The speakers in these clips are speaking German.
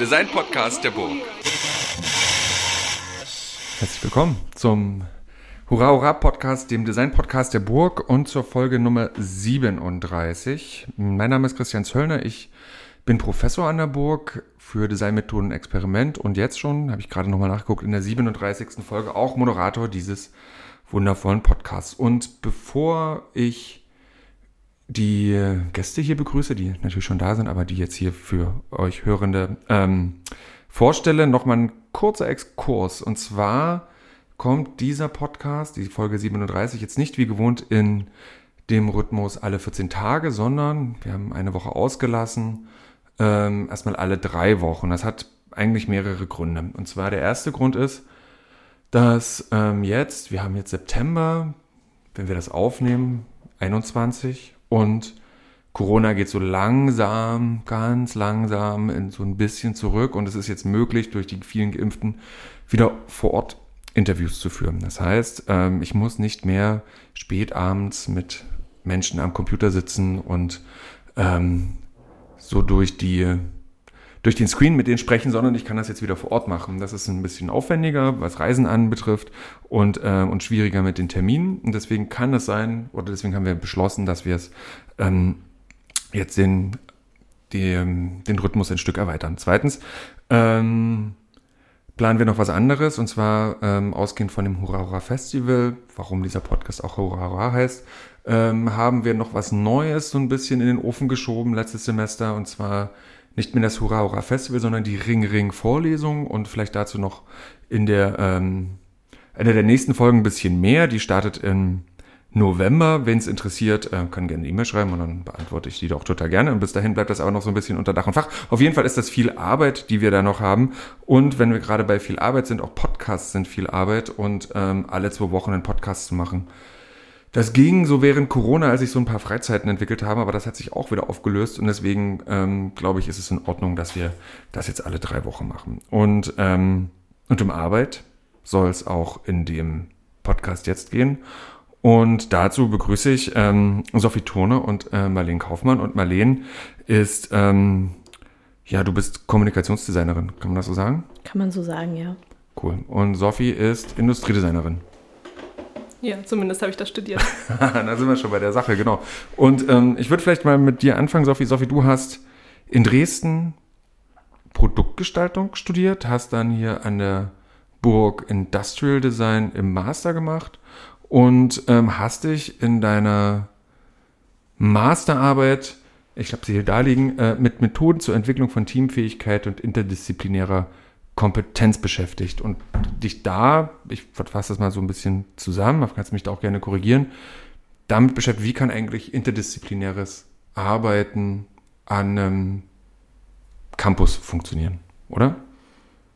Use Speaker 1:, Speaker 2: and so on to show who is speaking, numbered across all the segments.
Speaker 1: Design-Podcast der Burg.
Speaker 2: Herzlich willkommen zum Hurra Hurra Podcast, dem Design-Podcast der Burg und zur Folge Nummer 37. Mein Name ist Christian Zöllner, ich bin Professor an der Burg für Designmethoden Experiment und jetzt schon, habe ich gerade nochmal nachgeguckt, in der 37. Folge auch Moderator dieses wundervollen Podcasts. Und bevor ich die Gäste hier begrüße, die natürlich schon da sind, aber die jetzt hier für euch Hörende ähm, vorstelle, nochmal ein kurzer Exkurs. Und zwar kommt dieser Podcast, die Folge 37, jetzt nicht wie gewohnt in dem Rhythmus alle 14 Tage, sondern wir haben eine Woche ausgelassen, ähm, erstmal alle drei Wochen. Das hat eigentlich mehrere Gründe. Und zwar der erste Grund ist, dass ähm, jetzt, wir haben jetzt September, wenn wir das aufnehmen, 21 und Corona geht so langsam, ganz langsam in so ein bisschen zurück und es ist jetzt möglich, durch die vielen Geimpften wieder vor Ort Interviews zu führen. Das heißt, ähm, ich muss nicht mehr spät abends mit Menschen am Computer sitzen und ähm, so durch die durch den Screen mit denen sprechen, sondern ich kann das jetzt wieder vor Ort machen. Das ist ein bisschen aufwendiger, was Reisen anbetrifft und, äh, und schwieriger mit den Terminen. Und deswegen kann es sein, oder deswegen haben wir beschlossen, dass wir es ähm, jetzt den, den, den Rhythmus ein Stück erweitern. Zweitens, ähm, planen wir noch was anderes und zwar ähm, ausgehend von dem Hurra Festival, warum dieser Podcast auch Hurra Hurra heißt, ähm, haben wir noch was Neues so ein bisschen in den Ofen geschoben letztes Semester und zwar nicht mehr das Hurra Hurra Festival, sondern die Ring Ring Vorlesung und vielleicht dazu noch in der ähm, einer der nächsten Folgen ein bisschen mehr. Die startet im November. Wenn es interessiert, äh, kann gerne eine E-Mail schreiben und dann beantworte ich die doch total gerne. Und bis dahin bleibt das aber noch so ein bisschen unter Dach und Fach. Auf jeden Fall ist das viel Arbeit, die wir da noch haben. Und wenn wir gerade bei viel Arbeit sind, auch Podcasts sind viel Arbeit und ähm, alle zwei Wochen einen Podcast zu machen das ging so während Corona, als ich so ein paar Freizeiten entwickelt habe, aber das hat sich auch wieder aufgelöst und deswegen ähm, glaube ich, ist es in Ordnung, dass wir das jetzt alle drei Wochen machen. Und, ähm, und um Arbeit soll es auch in dem Podcast jetzt gehen. Und dazu begrüße ich ähm, Sophie Turne und äh, Marlene Kaufmann. Und Marlene ist, ähm, ja, du bist Kommunikationsdesignerin, kann man das so sagen?
Speaker 3: Kann man so sagen, ja.
Speaker 2: Cool. Und Sophie ist Industriedesignerin.
Speaker 3: Ja, zumindest habe ich das studiert.
Speaker 2: da sind wir schon bei der Sache, genau. Und ähm, ich würde vielleicht mal mit dir anfangen, Sophie. Sophie, du hast in Dresden Produktgestaltung studiert, hast dann hier an der Burg Industrial Design im Master gemacht und ähm, hast dich in deiner Masterarbeit, ich habe sie hier da äh, mit Methoden zur Entwicklung von Teamfähigkeit und interdisziplinärer Kompetenz beschäftigt und dich da, ich fasse das mal so ein bisschen zusammen, kannst mich da auch gerne korrigieren, damit beschäftigt, wie kann eigentlich interdisziplinäres Arbeiten an einem Campus funktionieren, oder?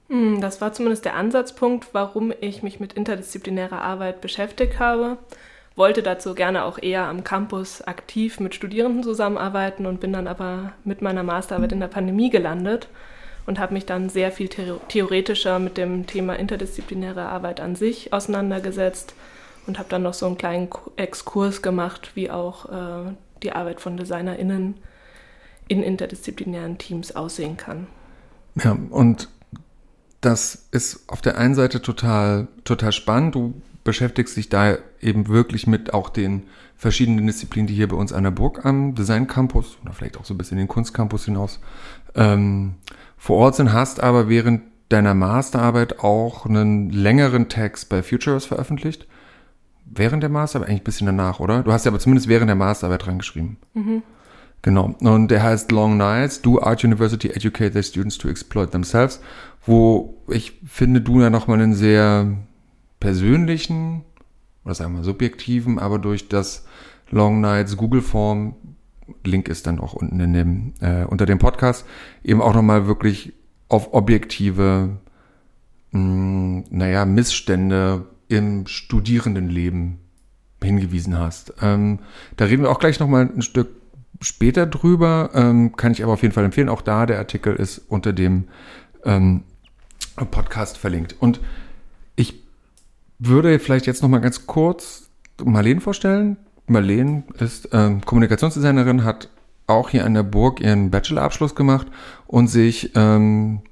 Speaker 3: Hm, das war zumindest der Ansatzpunkt, warum ich mich mit interdisziplinärer Arbeit beschäftigt habe. Wollte dazu gerne auch eher am Campus aktiv mit Studierenden zusammenarbeiten und bin dann aber mit meiner Masterarbeit in der Pandemie gelandet und habe mich dann sehr viel theoretischer mit dem Thema interdisziplinäre Arbeit an sich auseinandergesetzt und habe dann noch so einen kleinen Exkurs gemacht, wie auch äh, die Arbeit von DesignerInnen in interdisziplinären Teams aussehen kann.
Speaker 2: Ja, und das ist auf der einen Seite total, total spannend. Du beschäftigst dich da eben wirklich mit auch den verschiedenen Disziplinen, die hier bei uns an der Burg am Design Campus oder vielleicht auch so ein bisschen den Kunstcampus hinaus ähm, vor Ort sind, hast aber während deiner Masterarbeit auch einen längeren Text bei Futures veröffentlicht. Während der Masterarbeit, eigentlich ein bisschen danach, oder? Du hast ja aber zumindest während der Masterarbeit dran geschrieben. Mhm. Genau. Und der heißt Long Nights, Do Art University Educate Their Students to Exploit Themselves, wo ich finde, du ja nochmal einen sehr persönlichen, oder sagen wir subjektiven, aber durch das Long Nights Google Form Link ist dann auch unten in dem, äh, unter dem Podcast, eben auch nochmal wirklich auf objektive, mh, naja, Missstände im Studierendenleben hingewiesen hast. Ähm, da reden wir auch gleich nochmal ein Stück später drüber, ähm, kann ich aber auf jeden Fall empfehlen. Auch da, der Artikel ist unter dem ähm, Podcast verlinkt. Und ich würde vielleicht jetzt nochmal ganz kurz Marlene vorstellen, Marlene ist ähm, Kommunikationsdesignerin, hat auch hier an der Burg ihren Bachelorabschluss gemacht und sich, ähm,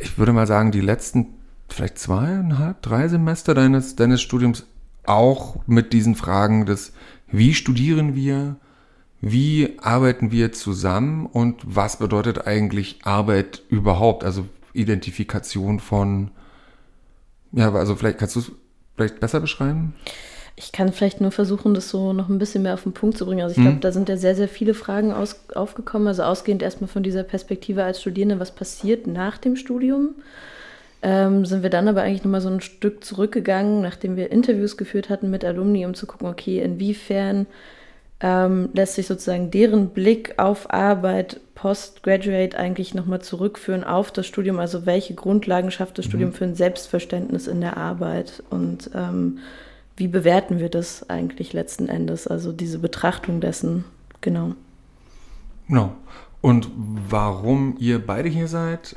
Speaker 2: ich würde mal sagen, die letzten vielleicht zweieinhalb, drei Semester deines, deines Studiums auch mit diesen Fragen des, wie studieren wir, wie arbeiten wir zusammen und was bedeutet eigentlich Arbeit überhaupt? Also Identifikation von, ja, also vielleicht kannst du es vielleicht besser beschreiben?
Speaker 1: Ich kann vielleicht nur versuchen, das so noch ein bisschen mehr auf den Punkt zu bringen. Also ich glaube, hm. da sind ja sehr, sehr viele Fragen aus, aufgekommen. Also ausgehend erstmal von dieser Perspektive als Studierende, was passiert nach dem Studium? Ähm, sind wir dann aber eigentlich nochmal so ein Stück zurückgegangen, nachdem wir Interviews geführt hatten mit Alumni, um zu gucken, okay, inwiefern ähm, lässt sich sozusagen deren Blick auf Arbeit postgraduate eigentlich nochmal zurückführen auf das Studium, also welche Grundlagen schafft das mhm. Studium für ein Selbstverständnis in der Arbeit und ähm, wie bewerten wir das eigentlich letzten Endes, also diese Betrachtung dessen, genau.
Speaker 2: Genau. Und warum ihr beide hier seid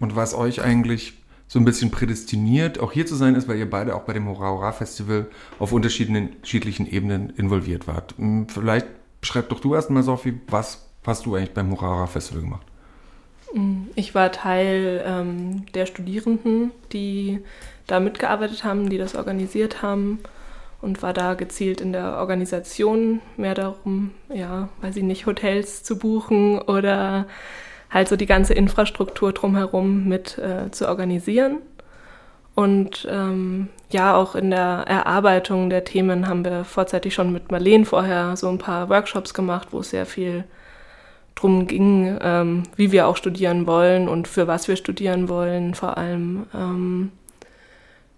Speaker 2: und was euch eigentlich so ein bisschen prädestiniert, auch hier zu sein ist, weil ihr beide auch bei dem Hurra Hurra Festival auf unterschiedlichen Ebenen involviert wart. Hm, vielleicht beschreib doch du erstmal, Sophie, was hast du eigentlich beim Hurra Hurra Festival gemacht?
Speaker 3: Hm, ich war Teil ähm, der Studierenden, die da mitgearbeitet haben, die das organisiert haben und war da gezielt in der Organisation mehr darum, ja, weiß ich nicht, Hotels zu buchen oder halt so die ganze Infrastruktur drumherum mit äh, zu organisieren. Und ähm, ja, auch in der Erarbeitung der Themen haben wir vorzeitig schon mit Marleen vorher so ein paar Workshops gemacht, wo es sehr viel drum ging, ähm, wie wir auch studieren wollen und für was wir studieren wollen, vor allem. Ähm,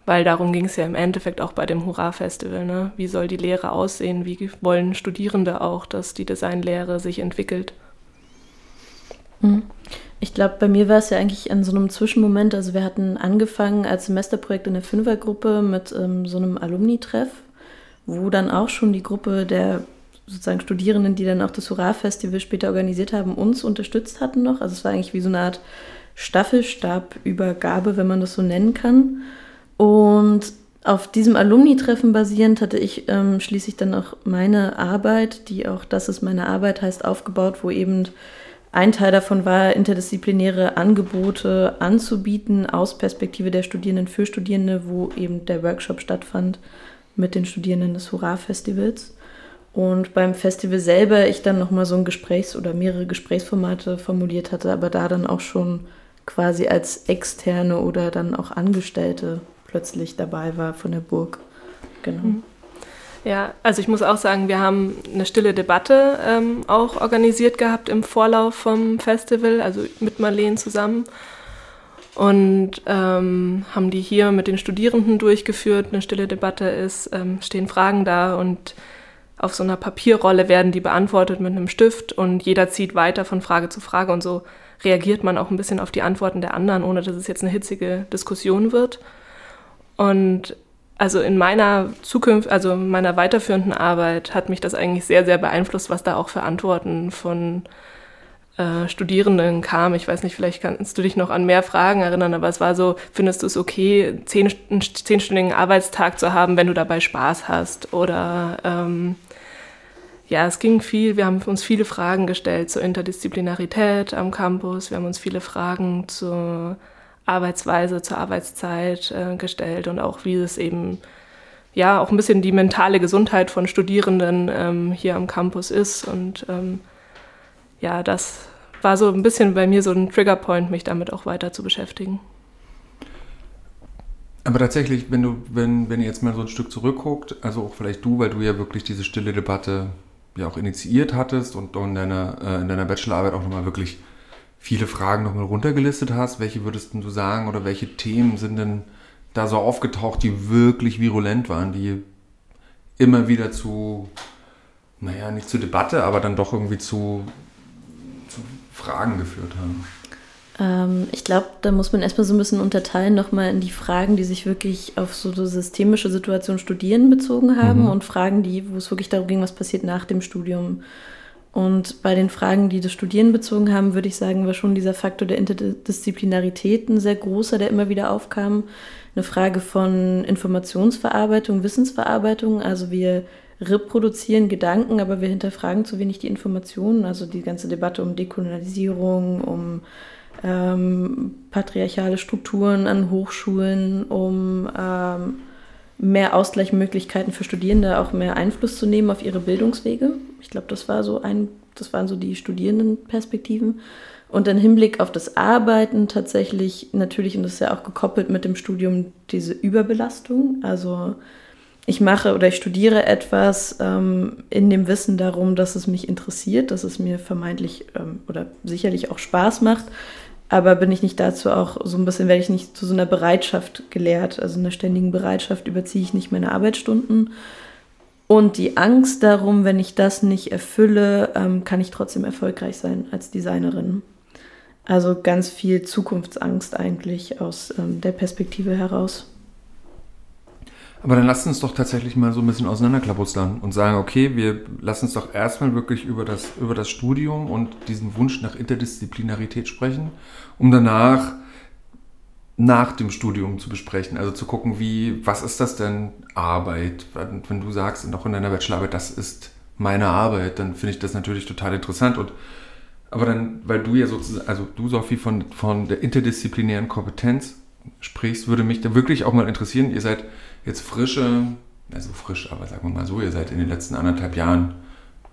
Speaker 3: weil darum ging es ja im Endeffekt auch bei dem Hurra-Festival. Ne? Wie soll die Lehre aussehen? Wie wollen Studierende auch, dass die Designlehre sich entwickelt?
Speaker 1: Mhm. Ich glaube, bei mir war es ja eigentlich an so einem Zwischenmoment. Also wir hatten angefangen als Semesterprojekt in der Fünfergruppe mit ähm, so einem Alumni-Treff, wo dann auch schon die Gruppe der sozusagen Studierenden, die dann auch das Hurra-Festival später organisiert haben, uns unterstützt hatten noch. Also es war eigentlich wie so eine Art Staffelstabübergabe, wenn man das so nennen kann. Und auf diesem Alumni-Treffen basierend hatte ich ähm, schließlich dann auch meine Arbeit, die auch Das ist meine Arbeit heißt, aufgebaut, wo eben ein Teil davon war, interdisziplinäre Angebote anzubieten aus Perspektive der Studierenden für Studierende, wo eben der Workshop stattfand mit den Studierenden des Hurra-Festivals. Und beim Festival selber ich dann nochmal so ein Gesprächs- oder mehrere Gesprächsformate formuliert hatte, aber da dann auch schon quasi als Externe oder dann auch Angestellte plötzlich dabei war von der Burg. Genau. Mhm.
Speaker 3: Ja, also ich muss auch sagen, wir haben eine stille Debatte ähm, auch organisiert gehabt im Vorlauf vom Festival, also mit Marleen zusammen. Und ähm, haben die hier mit den Studierenden durchgeführt. Eine stille Debatte ist, ähm, stehen Fragen da und auf so einer Papierrolle werden die beantwortet mit einem Stift und jeder zieht weiter von Frage zu Frage und so reagiert man auch ein bisschen auf die Antworten der anderen, ohne dass es jetzt eine hitzige Diskussion wird. Und also in meiner Zukunft, also in meiner weiterführenden Arbeit hat mich das eigentlich sehr, sehr beeinflusst, was da auch für Antworten von äh, Studierenden kam. Ich weiß nicht, vielleicht kannst du dich noch an mehr Fragen erinnern, aber es war so, findest du es okay, zehn, einen zehnstündigen Arbeitstag zu haben, wenn du dabei Spaß hast? Oder ähm, ja, es ging viel, wir haben uns viele Fragen gestellt zur Interdisziplinarität am Campus, wir haben uns viele Fragen zur Arbeitsweise, zur Arbeitszeit äh, gestellt und auch wie es eben ja auch ein bisschen die mentale Gesundheit von Studierenden ähm, hier am Campus ist. Und ähm, ja, das war so ein bisschen bei mir so ein Triggerpoint, mich damit auch weiter zu beschäftigen.
Speaker 2: Aber tatsächlich, wenn du, wenn, wenn ihr jetzt mal so ein Stück zurückguckt, also auch vielleicht du, weil du ja wirklich diese stille Debatte ja auch initiiert hattest und in deiner, äh, in deiner Bachelorarbeit auch nochmal wirklich viele Fragen nochmal runtergelistet hast, welche würdest du sagen oder welche Themen sind denn da so aufgetaucht, die wirklich virulent waren, die immer wieder zu, naja, nicht zu Debatte, aber dann doch irgendwie zu, zu Fragen geführt haben?
Speaker 1: Ähm, ich glaube, da muss man erstmal so ein bisschen unterteilen, nochmal in die Fragen, die sich wirklich auf so systemische Situation Studieren bezogen haben mhm. und Fragen, die, wo es wirklich darum ging, was passiert nach dem Studium. Und bei den Fragen, die das Studieren bezogen haben, würde ich sagen, war schon dieser Faktor der Interdisziplinarität ein sehr großer, der immer wieder aufkam. Eine Frage von Informationsverarbeitung, Wissensverarbeitung. Also wir reproduzieren Gedanken, aber wir hinterfragen zu wenig die Informationen. Also die ganze Debatte um Dekolonialisierung, um ähm, patriarchale Strukturen an Hochschulen, um ähm, mehr Ausgleichsmöglichkeiten für Studierende, auch mehr Einfluss zu nehmen auf ihre Bildungswege. Ich glaube, das war so ein, das waren so die Studierendenperspektiven. Und im Hinblick auf das Arbeiten tatsächlich natürlich, und das ist ja auch gekoppelt mit dem Studium, diese Überbelastung. Also ich mache oder ich studiere etwas ähm, in dem Wissen darum, dass es mich interessiert, dass es mir vermeintlich ähm, oder sicherlich auch Spaß macht. Aber bin ich nicht dazu auch so ein bisschen, werde ich nicht zu so einer Bereitschaft gelehrt, also einer ständigen Bereitschaft überziehe ich nicht meine Arbeitsstunden. Und die Angst darum, wenn ich das nicht erfülle, ähm, kann ich trotzdem erfolgreich sein als Designerin. Also ganz viel Zukunftsangst eigentlich aus ähm, der Perspektive heraus.
Speaker 2: Aber dann lasst uns doch tatsächlich mal so ein bisschen auseinanderklabustern und sagen, okay, wir lassen uns doch erstmal wirklich über das, über das Studium und diesen Wunsch nach Interdisziplinarität sprechen, um danach nach dem Studium zu besprechen. Also zu gucken, wie, was ist das denn Arbeit? Wenn du sagst, auch in deiner Bachelorarbeit, das ist meine Arbeit, dann finde ich das natürlich total interessant. Und aber dann, weil du ja sozusagen, also du, Sophie, von, von der interdisziplinären Kompetenz sprichst, würde mich da wirklich auch mal interessieren. Ihr seid jetzt frische, also frisch, aber sagen wir mal so, ihr seid in den letzten anderthalb Jahren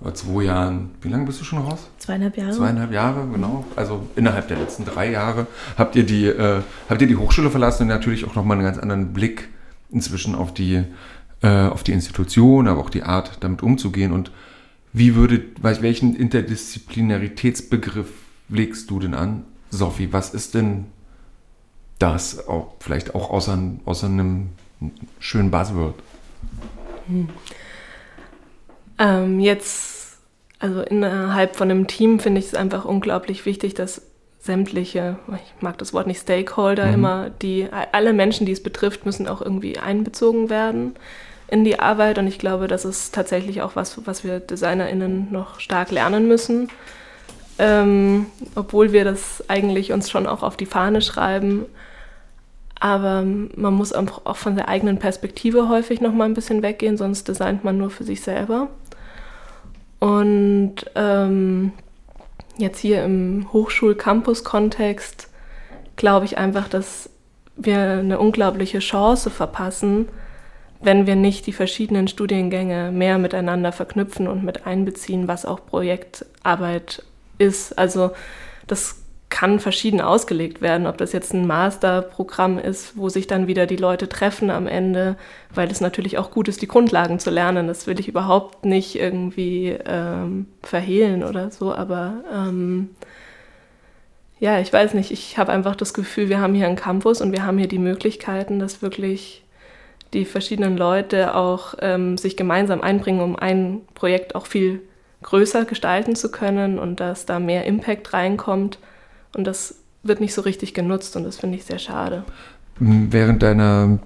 Speaker 2: oder zwei Jahren, wie lange bist du schon raus?
Speaker 1: Zweieinhalb Jahre.
Speaker 2: Zweieinhalb Jahre, genau. Also innerhalb der letzten drei Jahre habt ihr die, äh, habt ihr die Hochschule verlassen und natürlich auch nochmal einen ganz anderen Blick inzwischen auf die, äh, auf die Institution, aber auch die Art, damit umzugehen. Und wie würde, welchen Interdisziplinaritätsbegriff legst du denn an, Sophie? Was ist denn das auch vielleicht auch außer, außer einem schönen Buzzword? Hm.
Speaker 3: Ähm, jetzt, also innerhalb von einem Team finde ich es einfach unglaublich wichtig, dass sämtliche, ich mag das Wort nicht Stakeholder, mhm. immer die, alle Menschen, die es betrifft, müssen auch irgendwie einbezogen werden in die Arbeit. Und ich glaube, das ist tatsächlich auch was, was wir DesignerInnen noch stark lernen müssen. Ähm, obwohl wir das eigentlich uns schon auch auf die Fahne schreiben, aber man muss auch von der eigenen Perspektive häufig noch mal ein bisschen weggehen, sonst designt man nur für sich selber. Und ähm, jetzt hier im Hochschul-Campus-Kontext glaube ich einfach, dass wir eine unglaubliche Chance verpassen, wenn wir nicht die verschiedenen Studiengänge mehr miteinander verknüpfen und mit einbeziehen, was auch Projektarbeit ist. Also das kann verschieden ausgelegt werden, ob das jetzt ein Masterprogramm ist, wo sich dann wieder die Leute treffen am Ende, weil es natürlich auch gut ist, die Grundlagen zu lernen. Das will ich überhaupt nicht irgendwie ähm, verhehlen oder so, aber ähm, ja, ich weiß nicht, ich habe einfach das Gefühl, wir haben hier einen Campus und wir haben hier die Möglichkeiten, dass wirklich die verschiedenen Leute auch ähm, sich gemeinsam einbringen, um ein Projekt auch viel größer gestalten zu können und dass da mehr Impact reinkommt und das wird nicht so richtig genutzt und das finde ich sehr schade.
Speaker 2: Während deiner,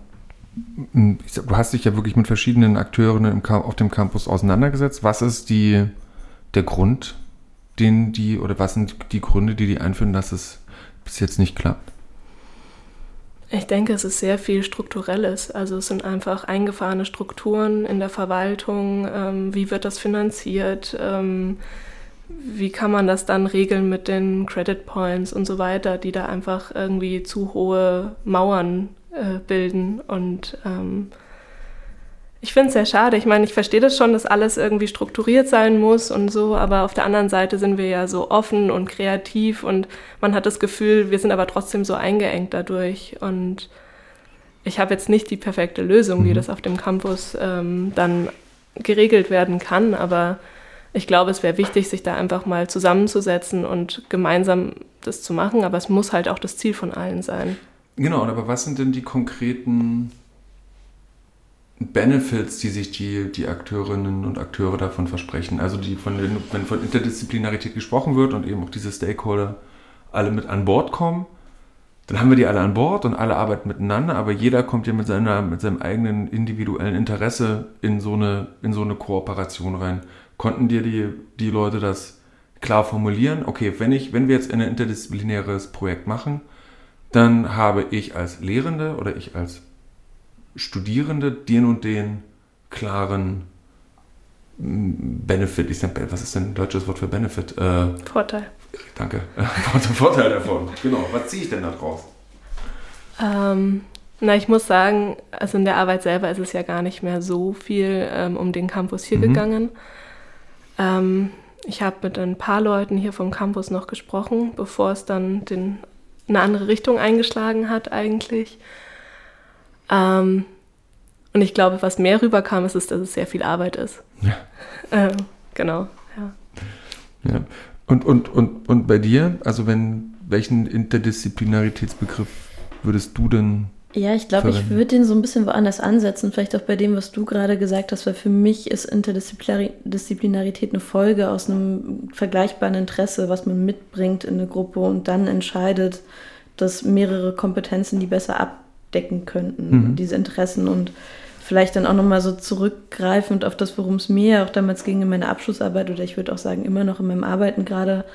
Speaker 2: du hast dich ja wirklich mit verschiedenen Akteuren auf dem Campus auseinandergesetzt. Was ist die, der Grund, den die, oder was sind die Gründe, die die einführen, dass es bis jetzt nicht klappt?
Speaker 3: Ich denke, es ist sehr viel Strukturelles. Also es sind einfach eingefahrene Strukturen in der Verwaltung. Ähm, wie wird das finanziert? Ähm, wie kann man das dann regeln mit den Credit Points und so weiter, die da einfach irgendwie zu hohe Mauern äh, bilden. Und ähm, ich finde es sehr schade. Ich meine, ich verstehe das schon, dass alles irgendwie strukturiert sein muss und so, aber auf der anderen Seite sind wir ja so offen und kreativ und man hat das Gefühl, wir sind aber trotzdem so eingeengt dadurch. Und ich habe jetzt nicht die perfekte Lösung, wie mhm. das auf dem Campus ähm, dann geregelt werden kann, aber ich glaube, es wäre wichtig, sich da einfach mal zusammenzusetzen und gemeinsam das zu machen, aber es muss halt auch das Ziel von allen sein.
Speaker 2: Genau, aber was sind denn die konkreten Benefits, die sich die, die Akteurinnen und Akteure davon versprechen? Also die von den, wenn von Interdisziplinarität gesprochen wird und eben auch diese Stakeholder alle mit an Bord kommen, dann haben wir die alle an Bord und alle arbeiten miteinander, aber jeder kommt ja mit, seiner, mit seinem eigenen individuellen Interesse in so eine, in so eine Kooperation rein. Konnten dir die, die Leute das klar formulieren? Okay, wenn, ich, wenn wir jetzt ein interdisziplinäres Projekt machen, dann habe ich als Lehrende oder ich als Studierende den und den klaren Benefit, ich sag, was ist denn ein deutsches Wort für Benefit? Äh,
Speaker 3: Vorteil.
Speaker 2: Danke. Vorteil davon. Genau. Was ziehe ich denn da draus?
Speaker 3: Ähm, na, ich muss sagen, also in der Arbeit selber ist es ja gar nicht mehr so viel ähm, um den Campus hier mhm. gegangen. Ähm, ich habe mit ein paar Leuten hier vom Campus noch gesprochen, bevor es dann den, eine andere Richtung eingeschlagen hat eigentlich. Ähm, und ich glaube, was mehr rüberkam, ist, dass es sehr viel Arbeit ist. Ja. Ähm, genau, ja.
Speaker 2: ja. Und, und, und, und bei dir, also wenn, welchen Interdisziplinaritätsbegriff würdest du denn
Speaker 1: ja, ich glaube, ich würde den so ein bisschen woanders ansetzen, vielleicht auch bei dem, was du gerade gesagt hast, weil für mich ist Interdisziplinarität eine Folge aus einem vergleichbaren Interesse, was man mitbringt in eine Gruppe und dann entscheidet, dass mehrere Kompetenzen die besser abdecken könnten, mhm. diese Interessen und vielleicht dann auch nochmal so zurückgreifend auf das, worum es mir auch damals ging in meiner Abschlussarbeit oder ich würde auch sagen immer noch in meinem Arbeiten gerade,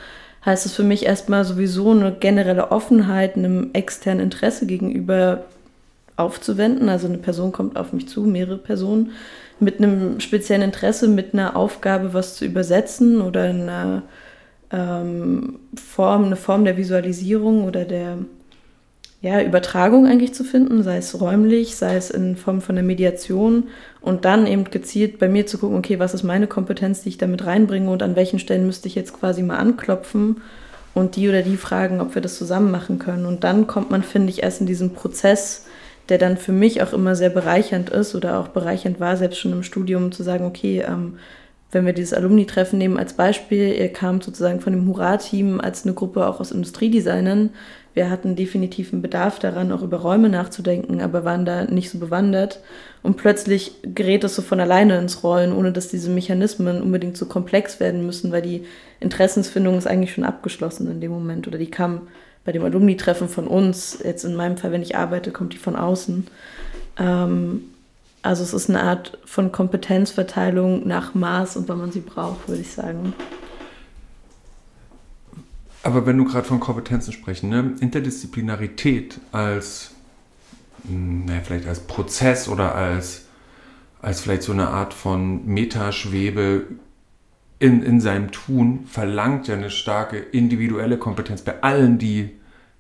Speaker 1: heißt es für mich erstmal sowieso eine generelle Offenheit einem externen Interesse gegenüber aufzuwenden. Also eine Person kommt auf mich zu, mehrere Personen, mit einem speziellen Interesse, mit einer Aufgabe, was zu übersetzen oder einer ähm, Form, eine Form der Visualisierung oder der ja, Übertragung eigentlich zu finden, sei es räumlich, sei es in Form von der Mediation und dann eben gezielt bei mir zu gucken, okay, was ist meine Kompetenz, die ich damit reinbringe und an welchen Stellen müsste ich jetzt quasi mal anklopfen und die oder die fragen, ob wir das zusammen machen können. Und dann kommt man, finde ich, erst in diesen Prozess, der dann für mich auch immer sehr bereichernd ist oder auch bereichernd war, selbst schon im Studium zu sagen, okay, ähm, wenn wir dieses Alumni-Treffen nehmen als Beispiel, ihr kamt sozusagen von dem Hurra-Team als eine Gruppe auch aus Industriedesignern. Wir hatten definitiv einen Bedarf daran, auch über Räume nachzudenken, aber waren da nicht so bewandert. Und plötzlich gerät es so von alleine ins Rollen, ohne dass diese Mechanismen unbedingt so komplex werden müssen, weil die Interessensfindung ist eigentlich schon abgeschlossen in dem Moment oder die kam bei dem Alumni-Treffen von uns, jetzt in meinem Fall, wenn ich arbeite, kommt die von außen. Ähm, also es ist eine Art von Kompetenzverteilung nach Maß und wann man sie braucht, würde ich sagen.
Speaker 2: Aber wenn du gerade von Kompetenzen sprechen, ne? Interdisziplinarität als, hm, naja, vielleicht als Prozess oder als, als vielleicht so eine Art von Metaschwebe in, in seinem Tun verlangt ja eine starke individuelle Kompetenz bei allen, die,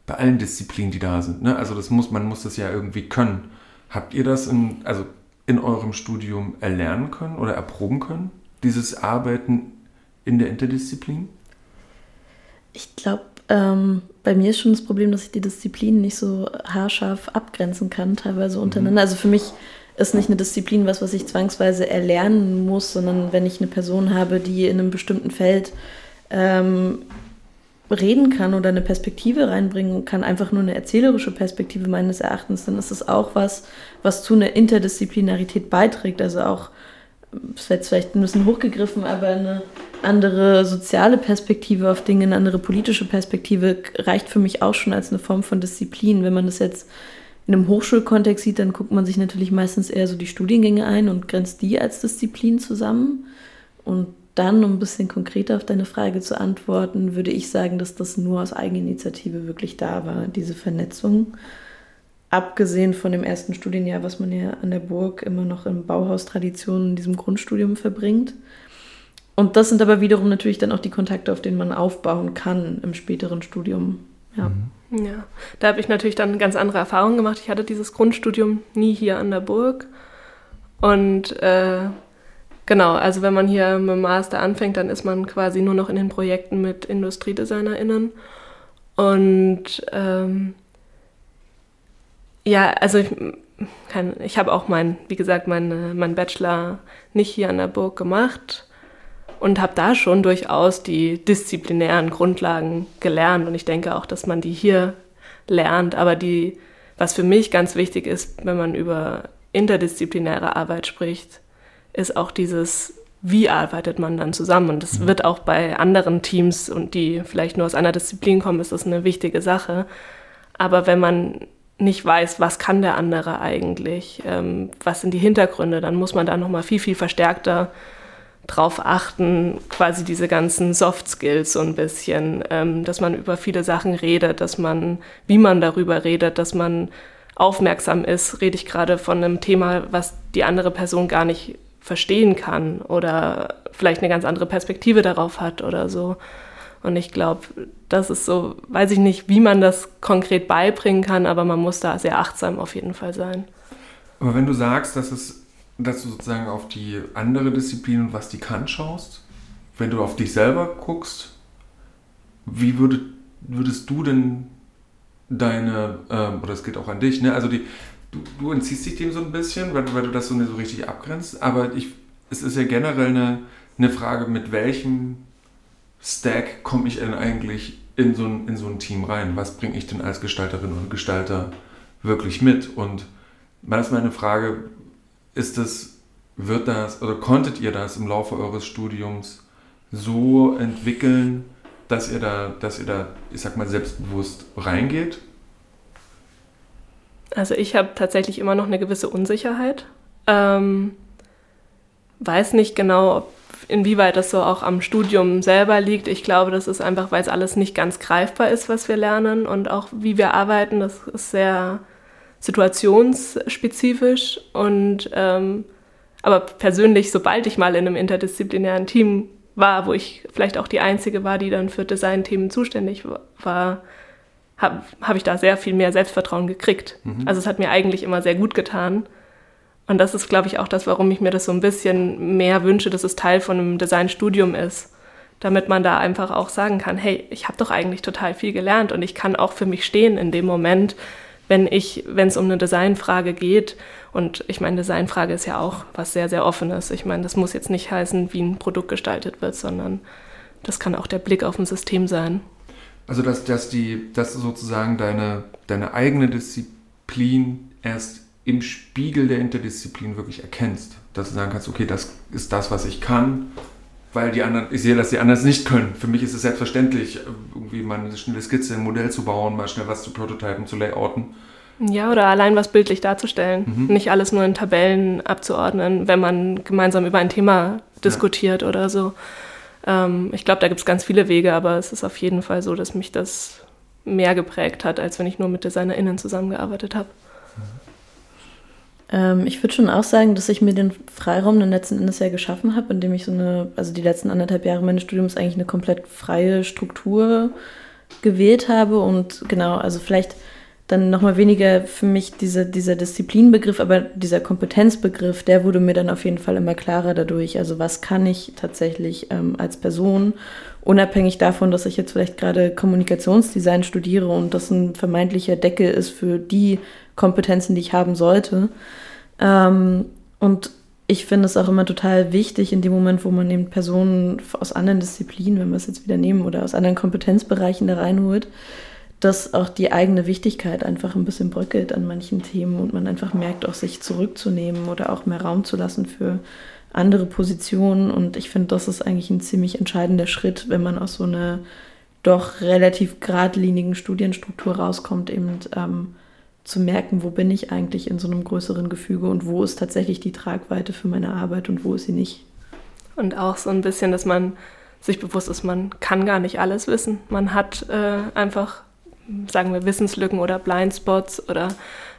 Speaker 2: bei allen Disziplinen, die da sind. Ne? Also das muss, man muss das ja irgendwie können. Habt ihr das in, also in eurem Studium erlernen können oder erproben können? Dieses Arbeiten in der Interdisziplin?
Speaker 1: Ich glaube, ähm, bei mir ist schon das Problem, dass ich die Disziplinen nicht so haarscharf abgrenzen kann, teilweise untereinander. Mhm. Also für mich ist nicht eine Disziplin was, was ich zwangsweise erlernen muss, sondern wenn ich eine Person habe, die in einem bestimmten Feld ähm, reden kann oder eine Perspektive reinbringen kann, einfach nur eine erzählerische Perspektive meines Erachtens, dann ist es auch was, was zu einer Interdisziplinarität beiträgt. Also auch, das wäre jetzt vielleicht ein bisschen hochgegriffen, aber eine andere soziale Perspektive auf Dinge, eine andere politische Perspektive reicht für mich auch schon als eine Form von Disziplin. Wenn man das jetzt in einem Hochschulkontext sieht, dann guckt man sich natürlich meistens eher so die Studiengänge ein und grenzt die als Disziplin zusammen. Und dann, um ein bisschen konkreter auf deine Frage zu antworten, würde ich sagen, dass das nur aus Eigeninitiative wirklich da war, diese Vernetzung. Abgesehen von dem ersten Studienjahr, was man ja an der Burg immer noch in Bauhaustraditionen in diesem Grundstudium verbringt. Und das sind aber wiederum natürlich dann auch die Kontakte, auf denen man aufbauen kann im späteren Studium. Ja. Mhm.
Speaker 3: Ja, da habe ich natürlich dann ganz andere Erfahrungen gemacht. Ich hatte dieses Grundstudium nie hier an der Burg. Und äh, genau, also wenn man hier mit dem Master anfängt, dann ist man quasi nur noch in den Projekten mit IndustriedesignerInnen. Und ähm, ja, also ich, ich habe auch mein, wie gesagt, meinen mein Bachelor nicht hier an der Burg gemacht und habe da schon durchaus die disziplinären Grundlagen gelernt. Und ich denke auch, dass man die hier lernt, aber die, was für mich ganz wichtig ist, wenn man über interdisziplinäre Arbeit spricht, ist auch dieses, wie arbeitet man dann zusammen? Und das mhm. wird auch bei anderen Teams und die vielleicht nur aus einer Disziplin kommen, ist das eine wichtige Sache, aber wenn man nicht weiß, was kann der andere eigentlich, ähm, was sind die Hintergründe, dann muss man da nochmal viel, viel verstärkter drauf achten, quasi diese ganzen Soft Skills so ein bisschen, ähm, dass man über viele Sachen redet, dass man, wie man darüber redet, dass man aufmerksam ist. Rede ich gerade von einem Thema, was die andere Person gar nicht verstehen kann oder vielleicht eine ganz andere Perspektive darauf hat oder so. Und ich glaube, das ist so, weiß ich nicht, wie man das konkret beibringen kann, aber man muss da sehr achtsam auf jeden Fall sein.
Speaker 2: Aber wenn du sagst, dass, es, dass du sozusagen auf die andere Disziplin und was die kann schaust, wenn du auf dich selber guckst, wie würde, würdest du denn deine, ähm, oder es geht auch an dich, ne? also die, du, du entziehst dich dem so ein bisschen, weil, weil du das so nicht so richtig abgrenzt, aber ich, es ist ja generell eine, eine Frage, mit welchem Stack komme ich denn eigentlich in so, ein, in so ein Team rein? Was bringe ich denn als Gestalterin und Gestalter wirklich mit? Und dann ist meine Frage, ist das, wird das, oder konntet ihr das im Laufe eures Studiums so entwickeln, dass ihr da, dass ihr da, ich sag mal, selbstbewusst reingeht?
Speaker 3: Also ich habe tatsächlich immer noch eine gewisse Unsicherheit. Ähm, weiß nicht genau, inwieweit das so auch am Studium selber liegt. Ich glaube, das ist einfach, weil es alles nicht ganz greifbar ist, was wir lernen und auch wie wir arbeiten. Das ist sehr situationsspezifisch und ähm, aber persönlich, sobald ich mal in einem interdisziplinären Team war, wo ich vielleicht auch die Einzige war, die dann für Designthemen zuständig war, habe hab ich da sehr viel mehr Selbstvertrauen gekriegt. Mhm. Also es hat mir eigentlich immer sehr gut getan. Und das ist, glaube ich, auch das, warum ich mir das so ein bisschen mehr wünsche, dass es Teil von einem Designstudium ist. Damit man da einfach auch sagen kann, hey, ich habe doch eigentlich total viel gelernt und ich kann auch für mich stehen in dem Moment, wenn ich, wenn es um eine Designfrage geht. Und ich meine, Designfrage ist ja auch was sehr, sehr Offenes. Ich meine, das muss jetzt nicht heißen, wie ein Produkt gestaltet wird, sondern das kann auch der Blick auf ein System sein.
Speaker 2: Also, dass, dass, die, dass du sozusagen deine, deine eigene Disziplin erst im Spiegel der Interdisziplin wirklich erkennst. Dass du sagen kannst, okay, das ist das, was ich kann, weil die anderen, ich sehe, dass die anderen es nicht können. Für mich ist es selbstverständlich, irgendwie mal eine schnelle Skizze, ein Modell zu bauen, mal schnell was zu prototypen, zu layouten.
Speaker 3: Ja, oder allein was bildlich darzustellen. Mhm. Nicht alles nur in Tabellen abzuordnen, wenn man gemeinsam über ein Thema diskutiert ja. oder so. Ähm, ich glaube, da gibt es ganz viele Wege, aber es ist auf jeden Fall so, dass mich das mehr geprägt hat, als wenn ich nur mit DesignerInnen zusammengearbeitet habe.
Speaker 1: Ähm, ich würde schon auch sagen, dass ich mir den Freiraum dann letzten Endes ja geschaffen habe, indem ich so eine, also die letzten anderthalb Jahre meines Studiums eigentlich eine komplett freie Struktur gewählt habe und genau, also vielleicht dann nochmal weniger für mich diese, dieser Disziplinbegriff, aber dieser Kompetenzbegriff, der wurde mir dann auf jeden Fall immer klarer dadurch. Also was kann ich tatsächlich ähm, als Person, unabhängig davon, dass ich jetzt vielleicht gerade Kommunikationsdesign studiere und das ein vermeintlicher Deckel ist für die Kompetenzen, die ich haben sollte. Ähm, und ich finde es auch immer total wichtig, in dem Moment, wo man eben Personen aus anderen Disziplinen, wenn wir es jetzt wieder nehmen, oder aus anderen Kompetenzbereichen da reinholt, dass auch die eigene Wichtigkeit einfach ein bisschen bröckelt an manchen Themen und man einfach merkt, auch sich zurückzunehmen oder auch mehr Raum zu lassen für andere Positionen. Und ich finde, das ist eigentlich ein ziemlich entscheidender Schritt, wenn man aus so einer doch relativ geradlinigen Studienstruktur rauskommt, eben ähm, zu merken, wo bin ich eigentlich in so einem größeren Gefüge und wo ist tatsächlich die Tragweite für meine Arbeit und wo ist sie nicht.
Speaker 3: Und auch so ein bisschen, dass man sich bewusst ist, man kann gar nicht alles wissen. Man hat äh, einfach, sagen wir, Wissenslücken oder Blindspots oder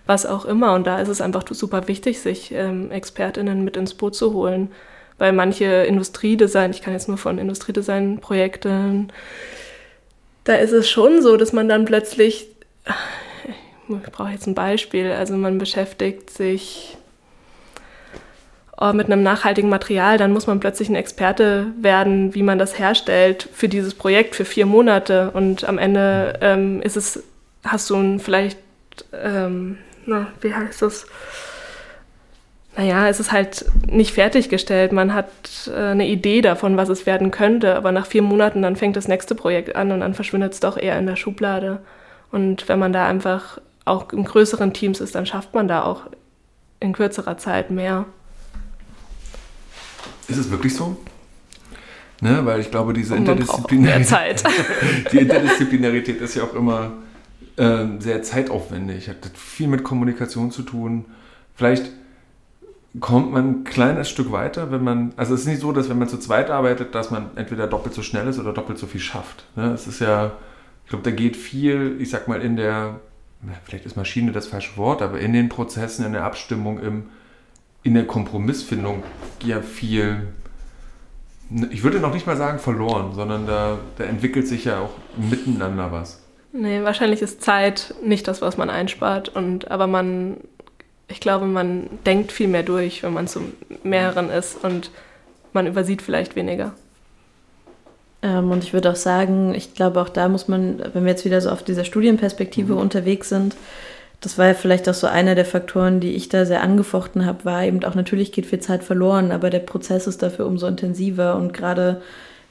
Speaker 3: was auch immer. Und da ist es einfach super wichtig, sich ähm, ExpertInnen mit ins Boot zu holen. Weil manche Industriedesign, ich kann jetzt nur von Industriedesign-Projekten, da ist es schon so, dass man dann plötzlich ich brauche jetzt ein Beispiel, also man beschäftigt sich oh, mit einem nachhaltigen Material, dann muss man plötzlich ein Experte werden, wie man das herstellt für dieses Projekt für vier Monate und am Ende ähm, ist es, hast du ein vielleicht, ähm, na, wie heißt das? Naja, es ist halt nicht fertiggestellt. Man hat äh, eine Idee davon, was es werden könnte, aber nach vier Monaten dann fängt das nächste Projekt an und dann verschwindet es doch eher in der Schublade. Und wenn man da einfach auch in größeren Teams ist, dann schafft man da auch in kürzerer Zeit mehr.
Speaker 2: Ist es wirklich so? Ne, weil ich glaube, diese Interdisziplinarität, die Interdisziplinarität ist ja auch immer äh, sehr zeitaufwendig, hat viel mit Kommunikation zu tun. Vielleicht kommt man ein kleines Stück weiter, wenn man, also es ist nicht so, dass wenn man zu zweit arbeitet, dass man entweder doppelt so schnell ist oder doppelt so viel schafft. Ne? Es ist ja, ich glaube, da geht viel, ich sag mal, in der vielleicht ist Maschine das falsche Wort, aber in den Prozessen, in der Abstimmung, im in der Kompromissfindung ja viel, ich würde noch nicht mal sagen verloren, sondern da, da entwickelt sich ja auch miteinander was.
Speaker 3: Nee, wahrscheinlich ist Zeit nicht das, was man einspart. Und, aber man, ich glaube, man denkt viel mehr durch, wenn man zu mehreren ist und man übersieht vielleicht weniger.
Speaker 1: Ähm, und ich würde auch sagen, ich glaube, auch da muss man, wenn wir jetzt wieder so auf dieser Studienperspektive mhm. unterwegs sind, das war ja vielleicht auch so einer der Faktoren, die ich da sehr angefochten habe, war eben auch natürlich geht viel Zeit verloren, aber der Prozess ist dafür umso intensiver und gerade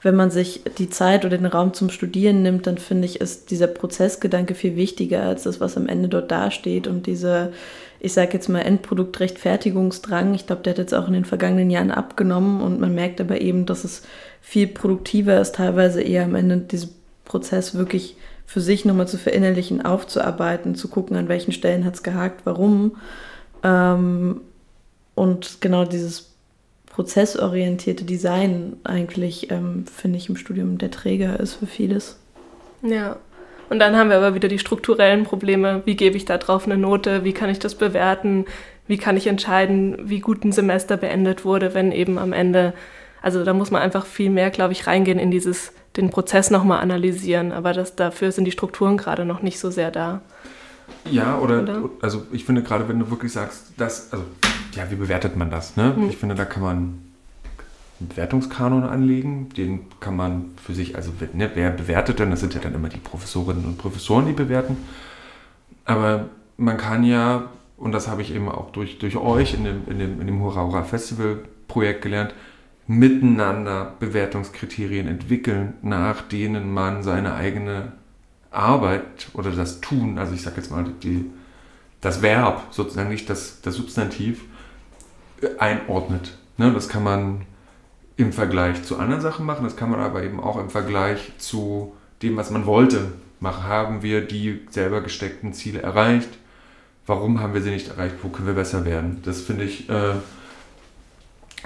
Speaker 1: wenn man sich die Zeit oder den Raum zum Studieren nimmt, dann finde ich, ist dieser Prozessgedanke viel wichtiger als das, was am Ende dort dasteht. Und diese, ich sage jetzt mal, Endproduktrechtfertigungsdrang, ich glaube, der hat jetzt auch in den vergangenen Jahren abgenommen und man merkt aber eben, dass es viel produktiver ist, teilweise eher am Ende diesen Prozess wirklich für sich nochmal zu verinnerlichen, aufzuarbeiten, zu gucken, an welchen Stellen hat es gehakt, warum. Ähm, und genau dieses prozessorientierte Design eigentlich, ähm, finde ich, im Studium der Träger ist für vieles.
Speaker 3: Ja. Und dann haben wir aber wieder die strukturellen Probleme. Wie gebe ich da drauf eine Note? Wie kann ich das bewerten? Wie kann ich entscheiden, wie gut ein Semester beendet wurde, wenn eben am Ende, also da muss man einfach viel mehr, glaube ich, reingehen in dieses, den Prozess nochmal analysieren. Aber das, dafür sind die Strukturen gerade noch nicht so sehr da.
Speaker 2: Ja, oder, oder? also ich finde gerade, wenn du wirklich sagst, dass, also ja, wie bewertet man das? Ne? Hm. Ich finde, da kann man einen Bewertungskanon anlegen, den kann man für sich, also ne, wer bewertet denn? Das sind ja dann immer die Professorinnen und Professoren, die bewerten. Aber man kann ja, und das habe ich eben auch durch, durch euch in dem, in dem, in dem Hurra Hurra Festival Projekt gelernt, miteinander Bewertungskriterien entwickeln, nach denen man seine eigene Arbeit oder das Tun, also ich sage jetzt mal die, das Verb, sozusagen nicht das, das Substantiv, einordnet. Ne, das kann man im Vergleich zu anderen Sachen machen, das kann man aber eben auch im Vergleich zu dem, was man wollte machen. Haben wir die selber gesteckten Ziele erreicht? Warum haben wir sie nicht erreicht? Wo können wir besser werden? Das finde ich äh,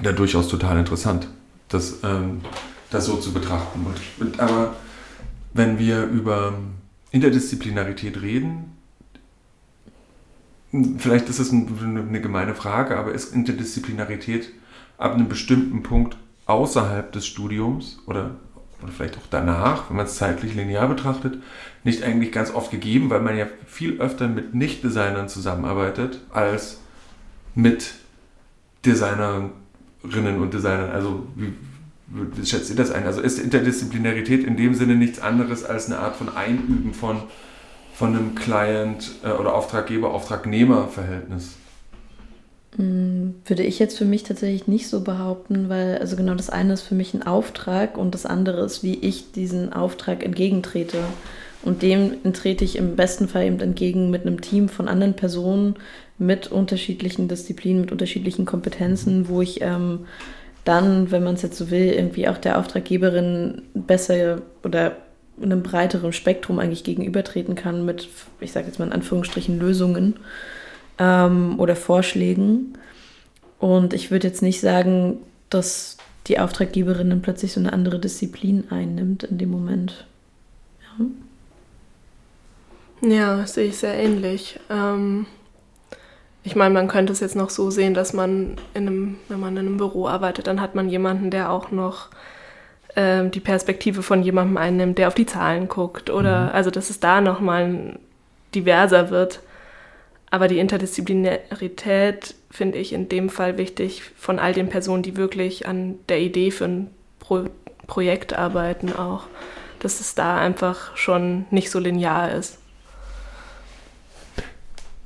Speaker 2: da durchaus total interessant, das, ähm, das so zu betrachten. Und, aber wenn wir über Interdisziplinarität reden, vielleicht ist es eine gemeine Frage, aber ist Interdisziplinarität ab einem bestimmten Punkt außerhalb des Studiums oder, oder vielleicht auch danach, wenn man es zeitlich linear betrachtet, nicht eigentlich ganz oft gegeben, weil man ja viel öfter mit Nicht-Designern zusammenarbeitet als mit Designerinnen und Designern. Also wie, wie schätzt ihr das ein? Also ist Interdisziplinarität in dem Sinne nichts anderes als eine Art von Einüben von von einem Client- äh, oder Auftraggeber-Auftragnehmer-Verhältnis?
Speaker 1: Hm, würde ich jetzt für mich tatsächlich nicht so behaupten, weil also genau das eine ist für mich ein Auftrag und das andere ist, wie ich diesen Auftrag entgegentrete. Und dem trete ich im besten Fall eben entgegen mit einem Team von anderen Personen mit unterschiedlichen Disziplinen, mit unterschiedlichen Kompetenzen, wo ich ähm, dann, wenn man es jetzt so will, irgendwie auch der Auftraggeberin besser oder einem breiteren Spektrum eigentlich gegenübertreten kann mit, ich sage jetzt mal in Anführungsstrichen, Lösungen ähm, oder Vorschlägen. Und ich würde jetzt nicht sagen, dass die Auftraggeberin dann plötzlich so eine andere Disziplin einnimmt in dem Moment.
Speaker 3: Ja, ja sehe ich sehr ähnlich. Ähm, ich meine, man könnte es jetzt noch so sehen, dass man in einem, wenn man in einem Büro arbeitet, dann hat man jemanden, der auch noch äh, die Perspektive von jemandem einnimmt, der auf die Zahlen guckt oder mhm. also dass es da nochmal diverser wird. Aber die Interdisziplinarität finde ich in dem Fall wichtig von all den Personen, die wirklich an der Idee für ein Pro Projekt arbeiten auch, dass es da einfach schon nicht so linear ist.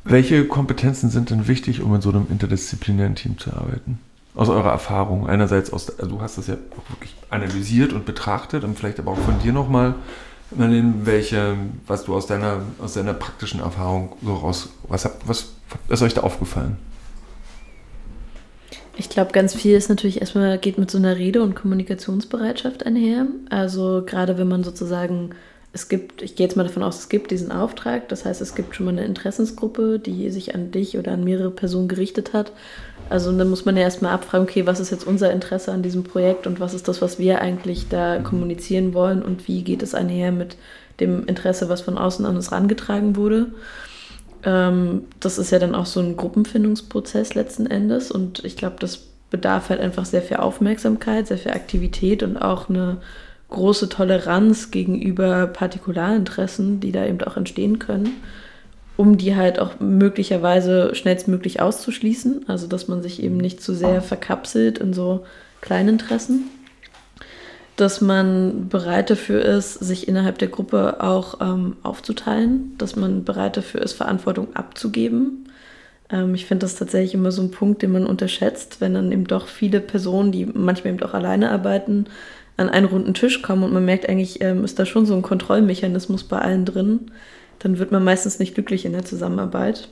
Speaker 2: Welche Kompetenzen sind denn wichtig, um in so einem interdisziplinären Team zu arbeiten? Aus eurer Erfahrung? Einerseits aus, also du hast das ja wirklich analysiert und betrachtet und vielleicht aber auch von dir nochmal, welche, was du aus deiner, aus deiner praktischen Erfahrung so raus, was, was, was ist euch da aufgefallen?
Speaker 1: Ich glaube, ganz viel ist natürlich erstmal, geht mit so einer Rede- und Kommunikationsbereitschaft einher. Also gerade wenn man sozusagen, es gibt, ich gehe jetzt mal davon aus, es gibt diesen Auftrag, das heißt, es gibt schon mal eine Interessensgruppe, die sich an dich oder an mehrere Personen gerichtet hat also dann muss man ja erstmal abfragen, okay, was ist jetzt unser Interesse an diesem Projekt und was ist das, was wir eigentlich da kommunizieren wollen und wie geht es einher mit dem Interesse, was von außen an uns herangetragen wurde. ähm, das ist ja dann auch so ein Gruppenfindungsprozess letzten Endes und ich glaube, das bedarf halt einfach sehr viel Aufmerksamkeit, sehr viel Aktivität und auch eine große Toleranz gegenüber Partikularinteressen, die da eben auch entstehen können, um die halt auch möglicherweise schnellstmöglich auszuschließen. Also dass man sich eben nicht zu sehr verkapselt in so Kleininteressen. Dass man bereit dafür ist, sich innerhalb der Gruppe auch ähm, aufzuteilen, dass man bereit dafür ist, Verantwortung abzugeben. Ähm, ich finde das tatsächlich immer so ein Punkt, den man unterschätzt, wenn dann eben doch viele Personen, die manchmal eben auch alleine arbeiten, an einen runden Tisch kommen und man merkt eigentlich, ähm, ist da schon so ein Kontrollmechanismus bei allen drin, dann wird man meistens nicht glücklich in der Zusammenarbeit.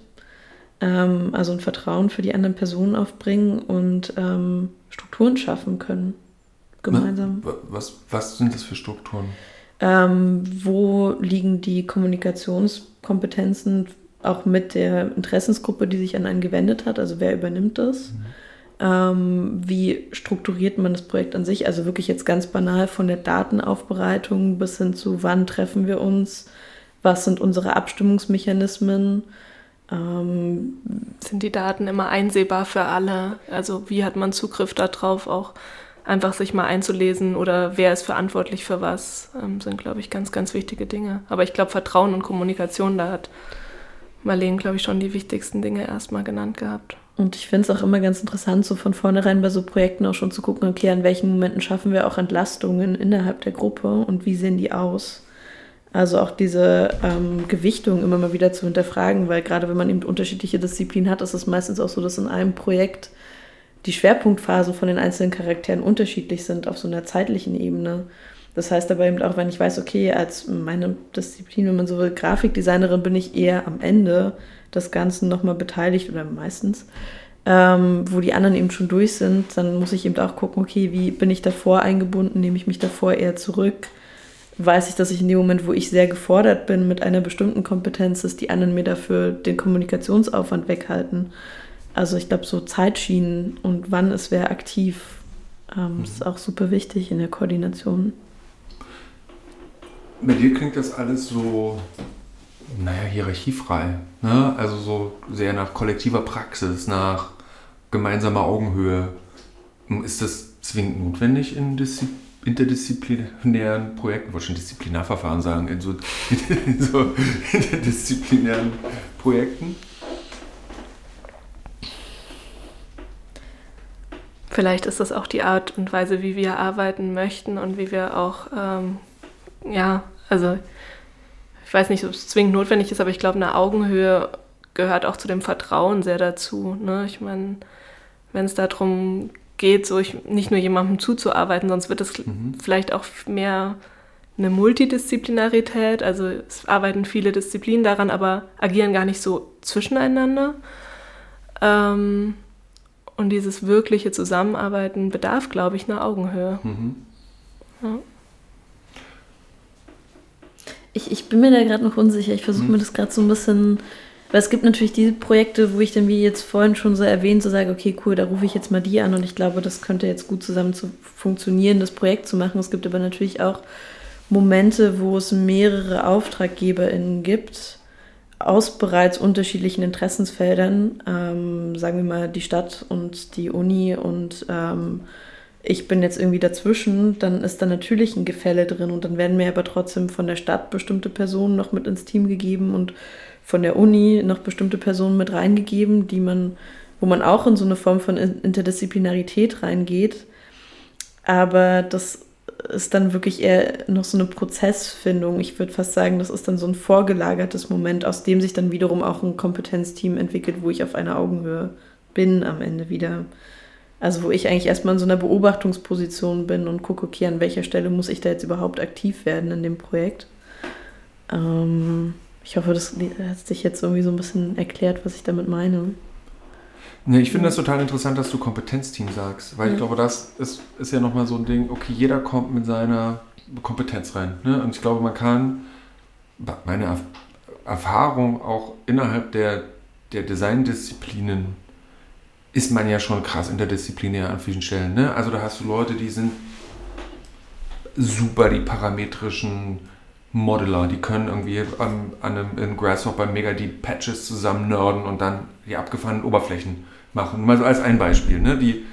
Speaker 1: Ähm, also ein Vertrauen für die anderen Personen aufbringen und ähm, Strukturen schaffen können.
Speaker 2: Gemeinsam. Was, was sind das für Strukturen?
Speaker 1: Ähm, wo liegen die Kommunikationskompetenzen auch mit der Interessensgruppe, die sich an einen gewendet hat? Also wer übernimmt das? Mhm ähm, wie strukturiert man das Projekt an sich? Also wirklich jetzt ganz banal von der Datenaufbereitung bis hin zu, wann treffen wir uns, was sind unsere Abstimmungsmechanismen.
Speaker 3: Ähm, sind die Daten immer einsehbar für alle? Also wie hat man Zugriff darauf, auch einfach sich mal einzulesen oder wer ist verantwortlich für was, ähm, sind, glaube ich, ganz, ganz wichtige Dinge. Aber ich glaube, Vertrauen und Kommunikation, da hat Marlene, glaube ich, schon die wichtigsten Dinge erstmal genannt gehabt.
Speaker 1: Und ich finde es auch immer ganz interessant, so von vornherein bei so Projekten auch schon zu gucken, okay, an welchen Momenten schaffen wir auch Entlastungen innerhalb der Gruppe und wie sehen die aus? Also auch diese ähm, Gewichtung immer mal wieder zu hinterfragen, weil gerade wenn man eben unterschiedliche Disziplinen hat, ist es meistens auch so, dass in einem Projekt die Schwerpunktphasen von den einzelnen Charakteren unterschiedlich sind auf so einer zeitlichen Ebene. Das heißt aber eben auch, wenn ich weiß, okay, als meine Disziplin, wenn man so will, Grafikdesignerin, bin ich eher am Ende des Ganzen nochmal beteiligt oder meistens, ähm, wo die anderen eben schon durch sind, dann muss ich eben auch gucken, okay, wie bin ich davor eingebunden, nehme ich mich davor eher zurück, weiß ich, dass ich in dem Moment, wo ich sehr gefordert bin mit einer bestimmten Kompetenz, dass die anderen mir dafür den Kommunikationsaufwand weghalten. Also ich glaube, so Zeitschienen und wann ist wer aktiv, ähm, mhm. ist auch super wichtig in der Koordination.
Speaker 2: Bei dir klingt das alles so naja, hierarchiefrei. Ne? Also so sehr nach kollektiver Praxis, nach gemeinsamer Augenhöhe. Ist das zwingend notwendig in Diszi interdisziplinären Projekten? Wollte schon Disziplinarverfahren sagen, in so, in so interdisziplinären Projekten?
Speaker 3: Vielleicht ist das auch die Art und Weise, wie wir arbeiten möchten und wie wir auch, ähm, ja, also ich weiß nicht, ob es zwingend notwendig ist, aber ich glaube, eine Augenhöhe gehört auch zu dem Vertrauen sehr dazu. Ne? Ich meine, wenn es darum geht, so ich, nicht nur jemandem zuzuarbeiten, sonst wird es mhm. vielleicht auch mehr eine Multidisziplinarität. Also es arbeiten viele Disziplinen daran, aber agieren gar nicht so zwischeneinander. Ähm, und dieses wirkliche Zusammenarbeiten bedarf, glaube ich, einer Augenhöhe. Mhm. Ja.
Speaker 1: Ich, ich bin mir da gerade noch unsicher. Ich versuche hm. mir das gerade so ein bisschen. Weil es gibt natürlich diese Projekte, wo ich dann, wie jetzt vorhin schon so erwähnt, so sage, okay, cool, da rufe ich jetzt mal die an und ich glaube, das könnte jetzt gut zusammen zu funktionieren, das Projekt zu machen. Es gibt aber natürlich auch Momente, wo es mehrere AuftraggeberInnen gibt aus bereits unterschiedlichen Interessensfeldern, ähm, sagen wir mal die Stadt und die Uni und ähm, ich bin jetzt irgendwie dazwischen, dann ist da natürlich ein Gefälle drin und dann werden mir aber trotzdem von der Stadt bestimmte Personen noch mit ins Team gegeben und von der Uni noch bestimmte Personen mit reingegeben, die man, wo man auch in so eine Form von Interdisziplinarität reingeht. Aber das ist dann wirklich eher noch so eine Prozessfindung. Ich würde fast sagen, das ist dann so ein vorgelagertes Moment, aus dem sich dann wiederum auch ein Kompetenzteam entwickelt, wo ich auf einer Augenhöhe bin am Ende wieder. Also wo ich eigentlich erstmal in so einer Beobachtungsposition bin und gucke, okay, an welcher Stelle muss ich da jetzt überhaupt aktiv werden in dem Projekt. Ähm, ich hoffe, das hat sich jetzt irgendwie so ein bisschen erklärt, was ich damit meine.
Speaker 2: Nee, ich finde das total interessant, dass du Kompetenzteam sagst, weil ja. ich glaube, das ist, ist ja nochmal so ein Ding, okay, jeder kommt mit seiner Kompetenz rein. Ne? Und ich glaube, man kann, meine Erfahrung auch innerhalb der, der Designdisziplinen ist man ja schon krass interdisziplinär an vielen Stellen. Ne? Also da hast du Leute, die sind super die parametrischen Modeler, die können irgendwie an, an einem, in Grasshopper mega die Patches zusammen nörden und dann die abgefahrenen Oberflächen machen. Mal so als ein Beispiel. Ne? Die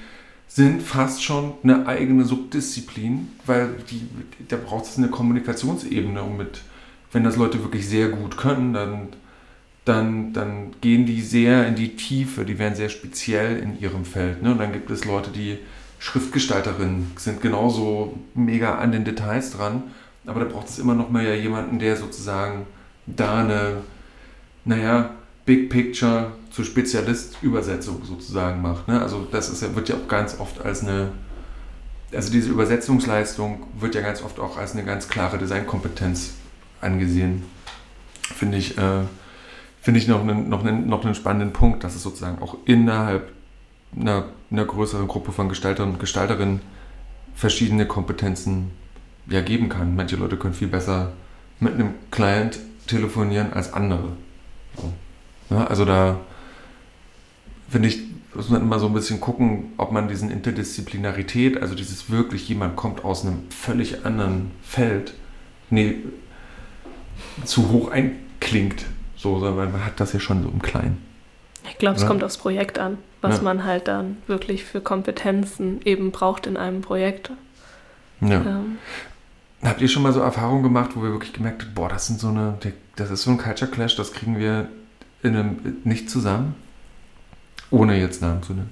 Speaker 2: sind fast schon eine eigene Subdisziplin, weil die, da braucht es eine Kommunikationsebene, um mit, wenn das Leute wirklich sehr gut können, dann, dann, dann gehen die sehr in die Tiefe, die werden sehr speziell in ihrem Feld. Ne? Und dann gibt es Leute, die Schriftgestalterinnen sind genauso mega an den Details dran aber da braucht es immer noch mal ja jemanden, der sozusagen da eine, naja, Big Picture zu Spezialist-Übersetzung sozusagen macht. Ne? Also das ist, wird ja auch ganz oft als eine, also diese Übersetzungsleistung wird ja ganz oft auch als eine ganz klare Designkompetenz angesehen. Finde ich, äh, finde ich noch einen, noch, einen, noch einen spannenden Punkt, dass es sozusagen auch innerhalb einer, einer größeren Gruppe von Gestalterinnen und Gestalterinnen verschiedene Kompetenzen ja geben kann. Manche Leute können viel besser mit einem Client telefonieren als andere. So. Ja, also da finde ich, muss man immer so ein bisschen gucken, ob man diesen Interdisziplinarität, also dieses wirklich, jemand kommt aus einem völlig anderen Feld, nee, zu hoch einklingt. So, weil man hat das ja schon so im Kleinen.
Speaker 3: Ich glaube, es kommt aufs Projekt an, was ja. man halt dann wirklich für Kompetenzen eben braucht in einem Projekt.
Speaker 2: Ja. Ähm. Habt ihr schon mal so Erfahrungen gemacht, wo wir wirklich gemerkt haben, boah, das sind so eine, das ist so ein Culture Clash, das kriegen wir in einem, nicht zusammen? Ohne jetzt Namen zu nennen.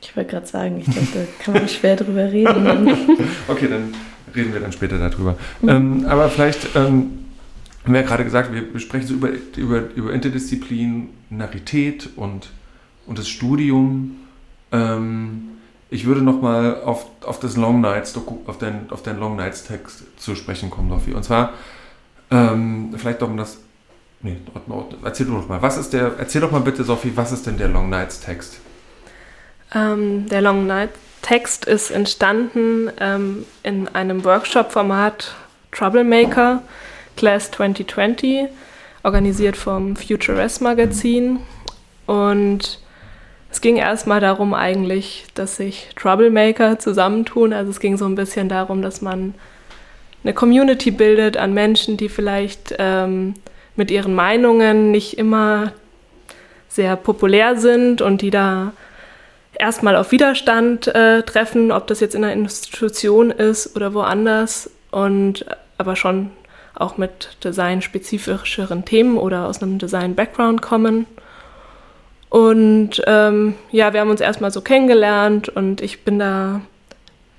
Speaker 1: Ich wollte gerade sagen, ich glaube, da kann man schwer drüber reden.
Speaker 2: okay, dann reden wir dann später darüber. Mhm. Ähm, aber vielleicht, ähm, haben wir ja gerade gesagt, wir sprechen so über, über, über Interdisziplinarität und, und das Studium. Ähm, ich würde nochmal auf, auf das Long Nights, auf den, auf den Long Nights Text zu sprechen kommen, Sophie. Und zwar, ähm, vielleicht um das, nee, erzähl du doch mal, was ist der, erzähl doch mal bitte, Sophie, was ist denn der Long Nights Text?
Speaker 3: Ähm, der Long Nights Text ist entstanden ähm, in einem Workshop-Format Troublemaker, Class 2020, organisiert vom Future S Magazin. Und es ging erstmal darum eigentlich, dass sich Troublemaker zusammentun. Also es ging so ein bisschen darum, dass man eine Community bildet an Menschen, die vielleicht ähm, mit ihren Meinungen nicht immer sehr populär sind und die da erstmal auf Widerstand äh, treffen, ob das jetzt in einer Institution ist oder woanders und aber schon auch mit designspezifischeren Themen oder aus einem Design-Background kommen. Und ähm, ja, wir haben uns erstmal so kennengelernt und ich bin da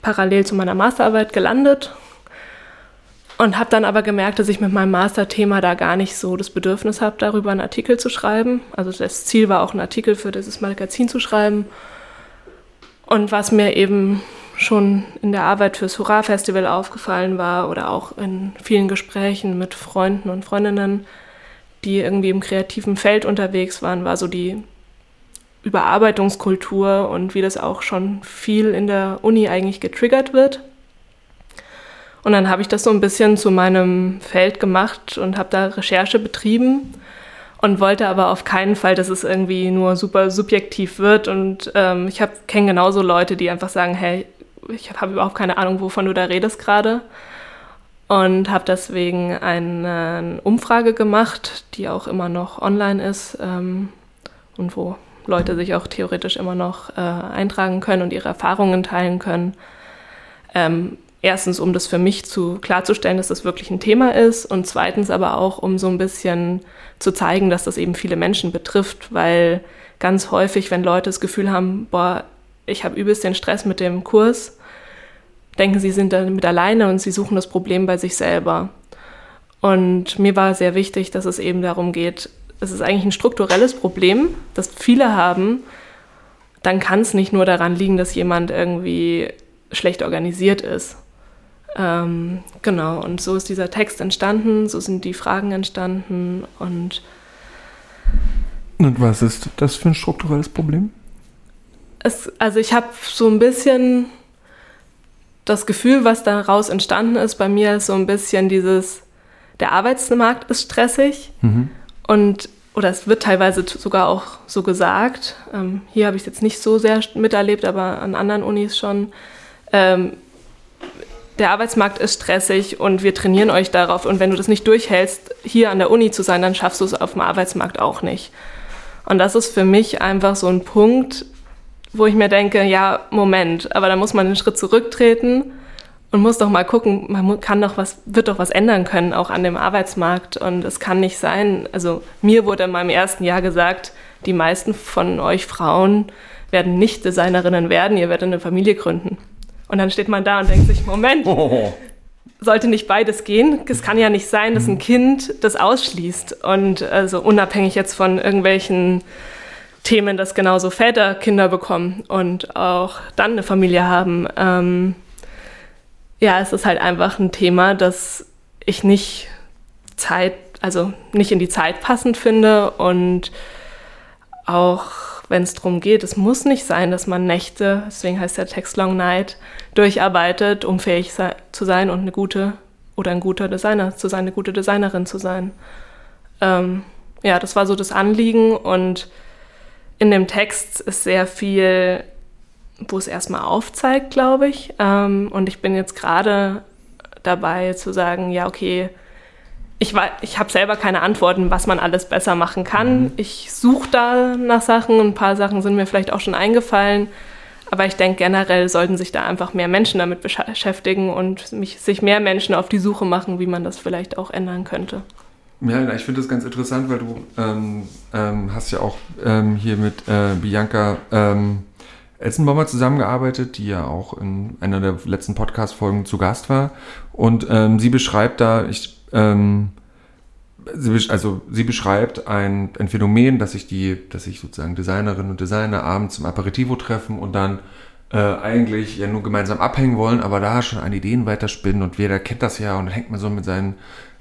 Speaker 3: parallel zu meiner Masterarbeit gelandet und habe dann aber gemerkt, dass ich mit meinem Masterthema da gar nicht so das Bedürfnis habe, darüber einen Artikel zu schreiben. Also das Ziel war auch, einen Artikel für dieses Magazin zu schreiben. Und was mir eben schon in der Arbeit fürs Hurra-Festival aufgefallen war oder auch in vielen Gesprächen mit Freunden und Freundinnen, die irgendwie im kreativen Feld unterwegs waren, war so die Überarbeitungskultur und wie das auch schon viel in der Uni eigentlich getriggert wird. Und dann habe ich das so ein bisschen zu meinem Feld gemacht und habe da Recherche betrieben und wollte aber auf keinen Fall, dass es irgendwie nur super subjektiv wird. Und ähm, ich kenne genauso Leute, die einfach sagen, hey, ich habe überhaupt keine Ahnung, wovon du da redest gerade. Und habe deswegen eine Umfrage gemacht, die auch immer noch online ist ähm, und wo Leute sich auch theoretisch immer noch äh, eintragen können und ihre Erfahrungen teilen können. Ähm, erstens, um das für mich zu klarzustellen, dass das wirklich ein Thema ist und zweitens aber auch, um so ein bisschen zu zeigen, dass das eben viele Menschen betrifft, weil ganz häufig, wenn Leute das Gefühl haben, boah, ich habe übelst den Stress mit dem Kurs, denken sie sind damit alleine und sie suchen das Problem bei sich selber. Und mir war sehr wichtig, dass es eben darum geht, es ist eigentlich ein strukturelles Problem, das viele haben, dann kann es nicht nur daran liegen, dass jemand irgendwie schlecht organisiert ist. Ähm, genau, und so ist dieser Text entstanden, so sind die Fragen entstanden und.
Speaker 2: Und was ist das für ein strukturelles Problem?
Speaker 3: Es, also ich habe so ein bisschen das Gefühl, was daraus entstanden ist, bei mir ist so ein bisschen dieses, der Arbeitsmarkt ist stressig. Mhm. Und, oder es wird teilweise sogar auch so gesagt, ähm, hier habe ich es jetzt nicht so sehr miterlebt, aber an anderen Unis schon, ähm, der Arbeitsmarkt ist stressig und wir trainieren euch darauf. Und wenn du das nicht durchhältst, hier an der Uni zu sein, dann schaffst du es auf dem Arbeitsmarkt auch nicht. Und das ist für mich einfach so ein Punkt, wo ich mir denke, ja, Moment, aber da muss man einen Schritt zurücktreten und muss doch mal gucken, man kann doch was, wird doch was ändern können, auch an dem Arbeitsmarkt. Und es kann nicht sein, also mir wurde in meinem ersten Jahr gesagt, die meisten von euch Frauen werden nicht Designerinnen werden, ihr werdet eine Familie gründen. Und dann steht man da und denkt sich, Moment, oh. sollte nicht beides gehen? Es kann ja nicht sein, dass ein mhm. Kind das ausschließt. Und also unabhängig jetzt von irgendwelchen Themen, dass genauso Väter Kinder bekommen und auch dann eine Familie haben. Ähm, ja, es ist halt einfach ein Thema, das ich nicht Zeit, also nicht in die Zeit passend finde und auch wenn es darum geht, es muss nicht sein, dass man Nächte, deswegen heißt der Text Long Night, durcharbeitet, um fähig zu sein und eine gute oder ein guter Designer zu sein, eine gute Designerin zu sein. Ähm, ja, das war so das Anliegen und in dem Text ist sehr viel, wo es erstmal aufzeigt, glaube ich. Ähm, und ich bin jetzt gerade dabei zu sagen, ja, okay, ich, ich habe selber keine Antworten, was man alles besser machen kann. Mhm. Ich suche da nach Sachen, ein paar Sachen sind mir vielleicht auch schon eingefallen. Aber ich denke, generell sollten sich da einfach mehr Menschen damit beschäftigen und mich, sich mehr Menschen auf die Suche machen, wie man das vielleicht auch ändern könnte.
Speaker 2: Ja, ich finde das ganz interessant, weil du ähm, ähm, hast ja auch ähm, hier mit äh, Bianca ähm, Elsenbaumer zusammengearbeitet, die ja auch in einer der letzten Podcast-Folgen zu Gast war. Und ähm, sie beschreibt da, ich, ähm, sie, also sie beschreibt ein, ein Phänomen, dass sich die, dass sich sozusagen Designerinnen und Designer abends zum Aperitivo treffen und dann äh, eigentlich ja nur gemeinsam abhängen wollen, aber da schon an Ideen weiterspinnen und jeder kennt das ja und dann hängt man so mit seinen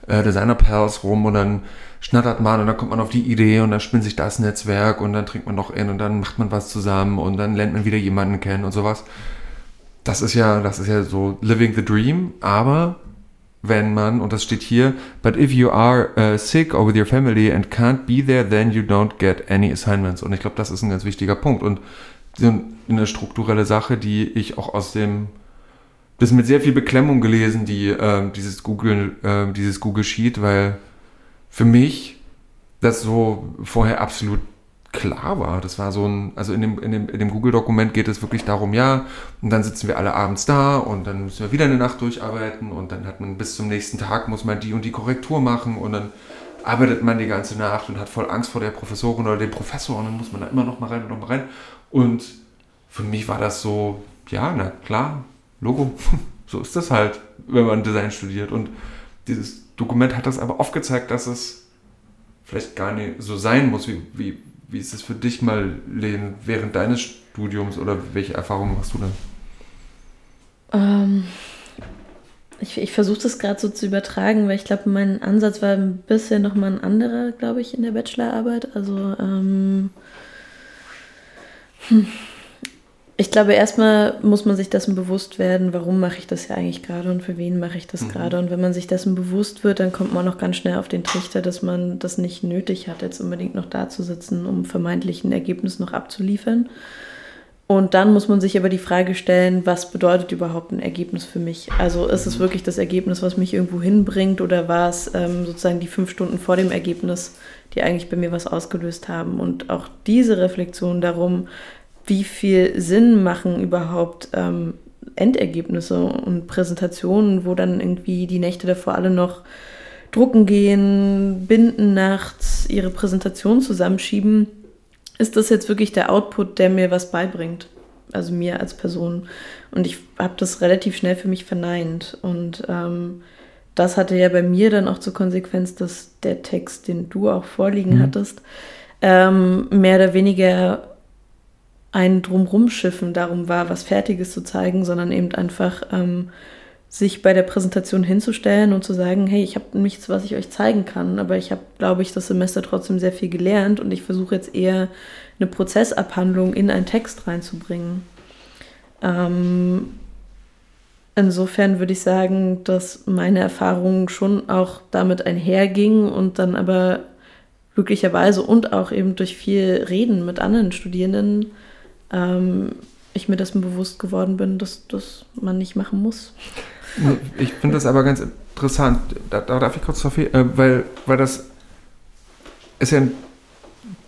Speaker 2: äh, Designer-Pals rum und dann schnattert man und dann kommt man auf die Idee und dann spinnt sich das Netzwerk und dann trinkt man noch in und dann macht man was zusammen und dann lernt man wieder jemanden kennen und sowas. Das ist ja, das ist ja so living the dream, aber wenn man, und das steht hier, but if you are uh, sick or with your family and can't be there, then you don't get any assignments. Und ich glaube, das ist ein ganz wichtiger Punkt und eine strukturelle Sache, die ich auch aus dem das mit sehr viel Beklemmung gelesen, die, äh, dieses Google, äh, dieses Google Sheet, weil für mich das so vorher absolut klar war. Das war so ein, also in dem, in dem, in dem Google-Dokument geht es wirklich darum, ja, und dann sitzen wir alle abends da und dann müssen wir wieder eine Nacht durcharbeiten und dann hat man bis zum nächsten Tag muss man die und die Korrektur machen und dann arbeitet man die ganze Nacht und hat voll Angst vor der Professorin oder dem Professor und dann muss man da immer noch mal rein und noch mal rein. Und für mich war das so, ja, na klar, Logo. So ist das halt, wenn man Design studiert. Und dieses Dokument hat das aber aufgezeigt, dass es vielleicht gar nicht so sein muss. Wie, wie, wie ist es für dich mal, Len, während deines Studiums oder welche Erfahrungen hast du dann?
Speaker 1: Ähm, ich, ich versuche das gerade so zu übertragen, weil ich glaube, mein Ansatz war ein bisschen nochmal ein anderer, glaube ich, in der Bachelorarbeit. Also, ähm, hm ich glaube, erstmal muss man sich dessen bewusst werden, warum mache ich das ja eigentlich gerade und für wen mache ich das mhm. gerade. Und wenn man sich dessen bewusst wird, dann kommt man auch ganz schnell auf den Trichter, dass man das nicht nötig hat, jetzt unbedingt noch da zu sitzen, um vermeintlich ein Ergebnis noch abzuliefern. Und dann muss man sich aber die Frage stellen, was bedeutet überhaupt ein Ergebnis für mich? Also ist es mhm. wirklich das Ergebnis, was mich irgendwo hinbringt oder war es ähm, sozusagen die fünf Stunden vor dem Ergebnis, die eigentlich bei mir was ausgelöst haben? Und auch diese Reflexion darum, wie viel Sinn machen überhaupt ähm, Endergebnisse und Präsentationen, wo dann irgendwie die Nächte davor alle noch drucken gehen, binden nachts, ihre Präsentation zusammenschieben. Ist das jetzt wirklich der Output, der mir was beibringt? Also mir als Person. Und ich habe das relativ schnell für mich verneint. Und ähm, das hatte ja bei mir dann auch zur Konsequenz, dass der Text, den du auch vorliegen mhm. hattest, ähm, mehr oder weniger ein Drumrumschiffen darum war, was Fertiges zu zeigen, sondern eben einfach ähm, sich bei der Präsentation hinzustellen und zu sagen, hey, ich habe nichts, was ich euch zeigen kann, aber ich habe, glaube ich, das Semester trotzdem sehr viel gelernt und ich versuche jetzt eher eine Prozessabhandlung in einen Text reinzubringen. Ähm, insofern würde ich sagen, dass meine Erfahrung schon auch damit einherging und dann aber glücklicherweise und auch eben durch viel Reden mit anderen Studierenden ähm, ich mir dessen bewusst geworden bin, dass das man nicht machen muss.
Speaker 2: Ich finde das aber ganz interessant. Da, da darf ich kurz verfehlen, äh, weil, weil das ist ja ein,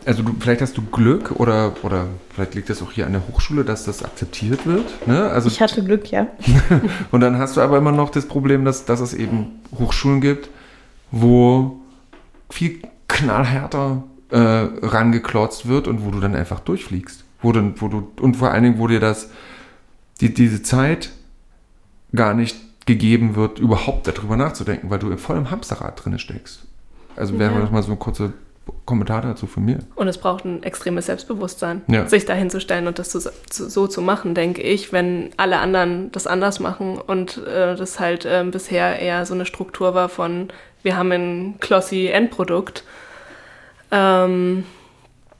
Speaker 2: also du, vielleicht hast du Glück oder, oder vielleicht liegt das auch hier an der Hochschule, dass das akzeptiert wird. Ne? Also,
Speaker 1: ich hatte Glück, ja.
Speaker 2: und dann hast du aber immer noch das Problem, dass, dass es eben Hochschulen gibt, wo viel knallhärter äh, rangeklotzt wird und wo du dann einfach durchfliegst. Wo, dann, wo du, und vor allen Dingen, wo dir das, die, diese Zeit gar nicht gegeben wird, überhaupt darüber nachzudenken, weil du voll im Hamsterrad drin steckst. Also wäre ja. das mal so ein kurzer Kommentar dazu von mir.
Speaker 3: Und es braucht ein extremes Selbstbewusstsein, ja. sich dahin zu stellen und das zu, zu, so zu machen, denke ich, wenn alle anderen das anders machen und äh, das halt äh, bisher eher so eine Struktur war von, wir haben ein glossy Endprodukt.
Speaker 1: Ähm,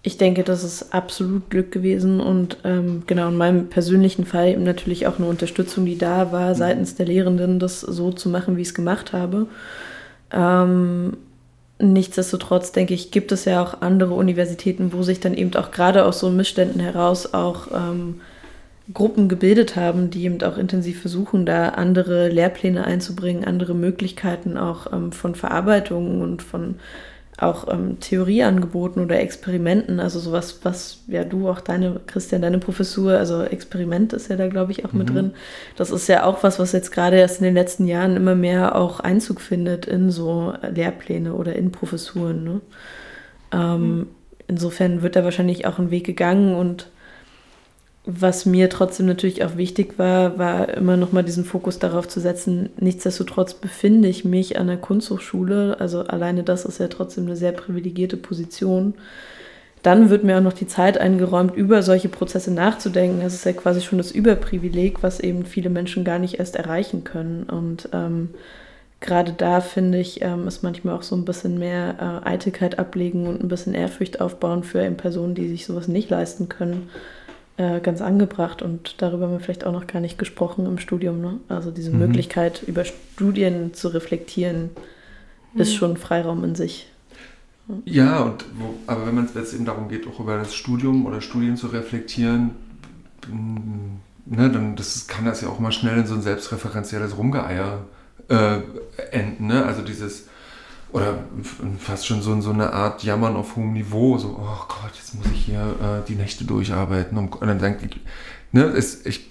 Speaker 1: ich denke, das ist absolut Glück gewesen und ähm, genau in meinem persönlichen Fall eben natürlich auch eine Unterstützung, die da war mhm. seitens der Lehrenden, das so zu machen, wie ich es gemacht habe. Ähm, nichtsdestotrotz denke ich, gibt es ja auch andere Universitäten, wo sich dann eben auch gerade aus so Missständen heraus auch ähm, Gruppen gebildet haben, die eben auch intensiv versuchen, da andere Lehrpläne einzubringen, andere Möglichkeiten auch ähm, von Verarbeitung und von auch ähm, Theorieangeboten oder Experimenten, also sowas, was ja du auch deine, Christian, deine Professur, also Experiment ist ja da, glaube ich, auch mhm. mit drin. Das ist ja auch was, was jetzt gerade erst in den letzten Jahren immer mehr auch Einzug findet in so Lehrpläne oder in Professuren. Ne? Ähm, mhm. Insofern wird da wahrscheinlich auch ein Weg gegangen und was mir trotzdem natürlich auch wichtig war, war immer noch mal diesen Fokus darauf zu setzen. Nichtsdestotrotz befinde ich mich an der Kunsthochschule, also alleine das ist ja trotzdem eine sehr privilegierte Position. Dann wird mir auch noch die Zeit eingeräumt, über solche Prozesse nachzudenken. Das ist ja quasi schon das Überprivileg, was eben viele Menschen gar nicht erst erreichen können. Und ähm, gerade da finde ich, ähm, ist manchmal auch so ein bisschen mehr äh, Eitelkeit ablegen und ein bisschen Ehrfurcht aufbauen für eben Personen, die sich sowas nicht leisten können äh, ganz angebracht und darüber haben wir vielleicht auch noch gar nicht gesprochen im Studium. Ne? Also diese mhm. Möglichkeit, über Studien zu reflektieren, mhm. ist schon Freiraum in sich.
Speaker 2: Ja, und wo, aber wenn man es jetzt eben darum geht, auch über das Studium oder Studien zu reflektieren, mm, ne, dann das kann das ja auch mal schnell in so ein selbstreferenzielles Rumgeeier äh, enden. Ne? Also dieses oder fast schon so, so eine Art Jammern auf hohem Niveau, so, oh Gott, jetzt muss ich hier äh, die Nächte durcharbeiten. Und dann denke ich, ne, es, ich,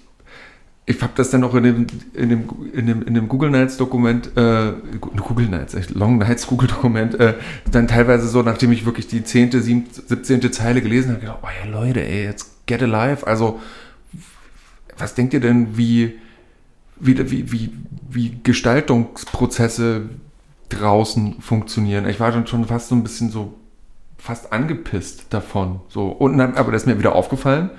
Speaker 2: ich habe das dann auch in dem, in dem, in dem, in dem Google Nights Dokument, äh, Google Nights, echt Long Nights Google Dokument, äh, dann teilweise so, nachdem ich wirklich die 10., 17. Zeile gelesen habe, gedacht, oh ja Leute, ey, jetzt get alive. Also, was denkt ihr denn, wie, wie, wie, wie, wie Gestaltungsprozesse draußen funktionieren. Ich war dann schon fast so ein bisschen so fast angepisst davon. So. Und dann, aber das ist mir wieder aufgefallen.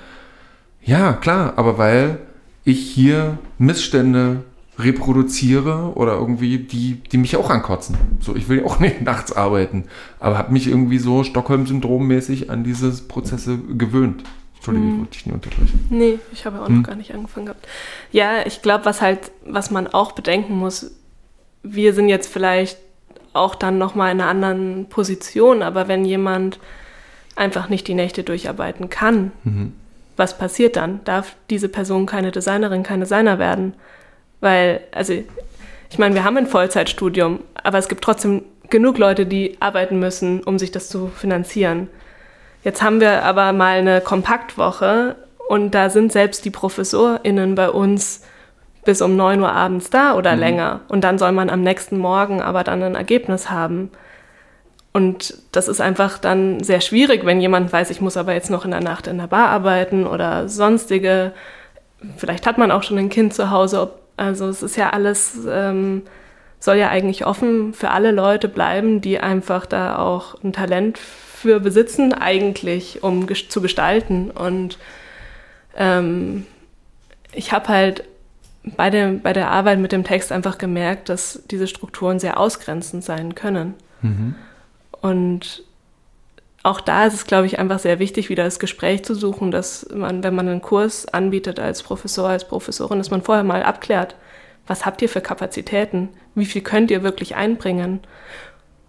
Speaker 2: Ja, klar, aber weil ich hier Missstände reproduziere oder irgendwie die, die mich auch ankotzen. So, ich will ja auch nicht nachts arbeiten, aber habe mich irgendwie so Stockholm-Syndrom-mäßig an diese Prozesse gewöhnt. Entschuldigung, hm. ich wollte dich nicht unterbrechen.
Speaker 3: Nee, ich habe auch hm. noch gar nicht angefangen gehabt. Ja, ich glaube, was halt, was man auch bedenken muss, wir sind jetzt vielleicht auch dann nochmal in einer anderen Position, aber wenn jemand einfach nicht die Nächte durcharbeiten kann, mhm. was passiert dann? Darf diese Person keine Designerin, keine Designer werden? Weil, also, ich meine, wir haben ein Vollzeitstudium, aber es gibt trotzdem genug Leute, die arbeiten müssen, um sich das zu finanzieren. Jetzt haben wir aber mal eine Kompaktwoche und da sind selbst die ProfessorInnen bei uns bis um 9 Uhr abends da oder mhm. länger. Und dann soll man am nächsten Morgen aber dann ein Ergebnis haben. Und das ist einfach dann sehr schwierig, wenn jemand weiß, ich muss aber jetzt noch in der Nacht in der Bar arbeiten oder sonstige. Vielleicht hat man auch schon ein Kind zu Hause. Also es ist ja alles, ähm, soll ja eigentlich offen für alle Leute bleiben, die einfach da auch ein Talent für besitzen, eigentlich, um ges zu gestalten. Und ähm, ich habe halt bei der, bei der Arbeit mit dem Text einfach gemerkt, dass diese Strukturen sehr ausgrenzend sein können. Mhm. Und auch da ist es, glaube ich, einfach sehr wichtig, wieder das Gespräch zu suchen, dass man, wenn man einen Kurs anbietet als Professor, als Professorin, dass man vorher mal abklärt, was habt ihr für Kapazitäten? Wie viel könnt ihr wirklich einbringen?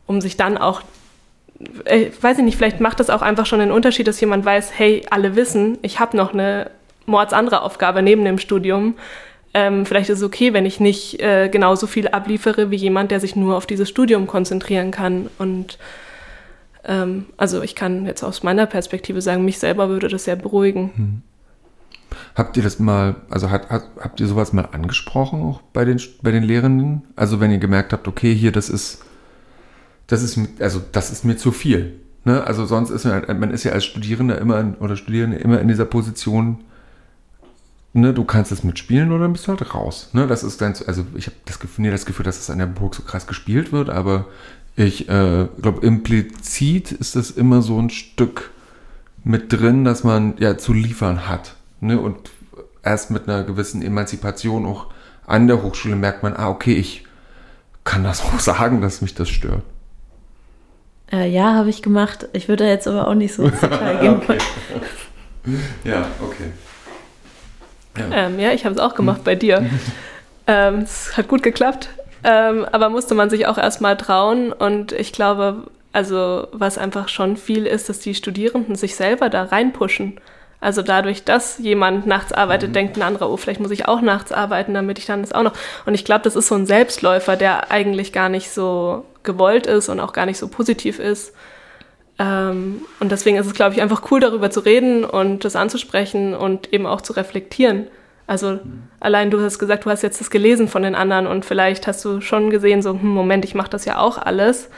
Speaker 3: Um sich dann auch, äh, weiß ich nicht, vielleicht macht das auch einfach schon den Unterschied, dass jemand weiß, hey, alle wissen, ich habe noch eine mordsandere Aufgabe neben dem Studium ähm, vielleicht ist es okay, wenn ich nicht äh, genauso viel abliefere wie jemand, der sich nur auf dieses Studium konzentrieren kann. Und ähm, also ich kann jetzt aus meiner Perspektive sagen, mich selber würde das sehr beruhigen. Hm.
Speaker 2: Habt ihr das mal, also hat, hat, habt ihr sowas mal angesprochen auch bei den, bei den Lehrenden? Also wenn ihr gemerkt habt, okay, hier, das ist, das ist, also das ist mir zu viel. Ne? Also sonst ist man, man ist ja als Studierender immer in, oder Studierende immer in dieser Position, ne, du kannst es mitspielen oder bist du halt raus. Ne? Das ist dann, also ich habe das Gefühl, nee, das Gefühl, dass es an der Burg so krass gespielt wird, aber ich äh, glaube, implizit ist das immer so ein Stück mit drin, dass man ja zu liefern hat. Ne? Und erst mit einer gewissen Emanzipation auch an der Hochschule merkt man, ah, okay, ich kann das auch sagen, dass mich das stört.
Speaker 1: Äh, ja, habe ich gemacht. Ich würde jetzt aber auch nicht so ins Detail gehen. okay.
Speaker 2: Ja, okay.
Speaker 3: Ja, ähm, ja ich habe es auch gemacht bei dir. ähm, es hat gut geklappt, ähm, aber musste man sich auch erstmal trauen. Und ich glaube, also was einfach schon viel ist, dass die Studierenden sich selber da reinpushen. Also dadurch, dass jemand nachts arbeitet, mhm. denkt ein anderer, oh, vielleicht muss ich auch nachts arbeiten, damit ich dann das auch noch. Und ich glaube, das ist so ein Selbstläufer, der eigentlich gar nicht so gewollt ist und auch gar nicht so positiv ist. Ähm, und deswegen ist es, glaube ich, einfach cool, darüber zu reden und das anzusprechen und eben auch zu reflektieren. Also mhm. allein du hast gesagt, du hast jetzt das gelesen von den anderen und vielleicht hast du schon gesehen, so, hm, Moment, ich mache das ja auch alles.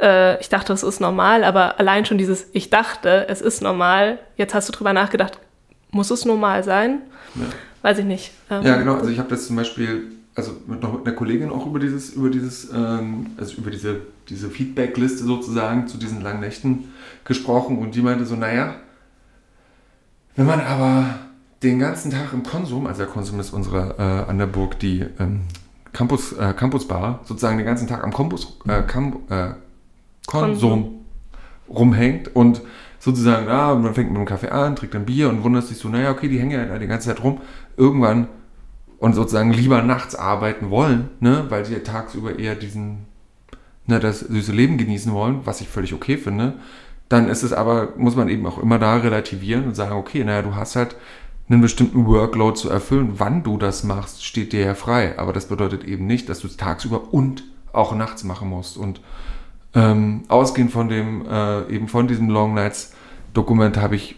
Speaker 3: Äh, ich dachte, das ist normal, aber allein schon dieses, ich dachte, es ist normal, jetzt hast du drüber nachgedacht, muss es normal sein? Ja. Weiß ich nicht.
Speaker 2: Ähm, ja, genau. Also ich habe das zum Beispiel also mit, noch mit einer Kollegin auch über dieses, über dieses, ähm, also über diese, diese Feedback-Liste sozusagen zu diesen langen Nächten gesprochen und die meinte so, naja, wenn man aber den ganzen Tag im Konsum, also der Konsum ist unsere äh, an der Burg die ähm, Campus, äh, Campusbar, sozusagen den ganzen Tag am Campus, äh, Camp, äh, Konsum rumhängt und sozusagen, ah, man fängt mit dem Kaffee an, trinkt ein Bier und wundert sich so, naja, okay, die hängen ja die ganze Zeit rum. Irgendwann und sozusagen lieber nachts arbeiten wollen, ne, weil sie tagsüber eher diesen, ne, das süße Leben genießen wollen, was ich völlig okay finde, dann ist es aber, muss man eben auch immer da relativieren und sagen, okay, naja, du hast halt einen bestimmten Workload zu erfüllen. Wann du das machst, steht dir ja frei. Aber das bedeutet eben nicht, dass du es tagsüber und auch nachts machen musst. Und ähm, ausgehend von dem, äh, eben von diesem Long Nights Dokument habe ich,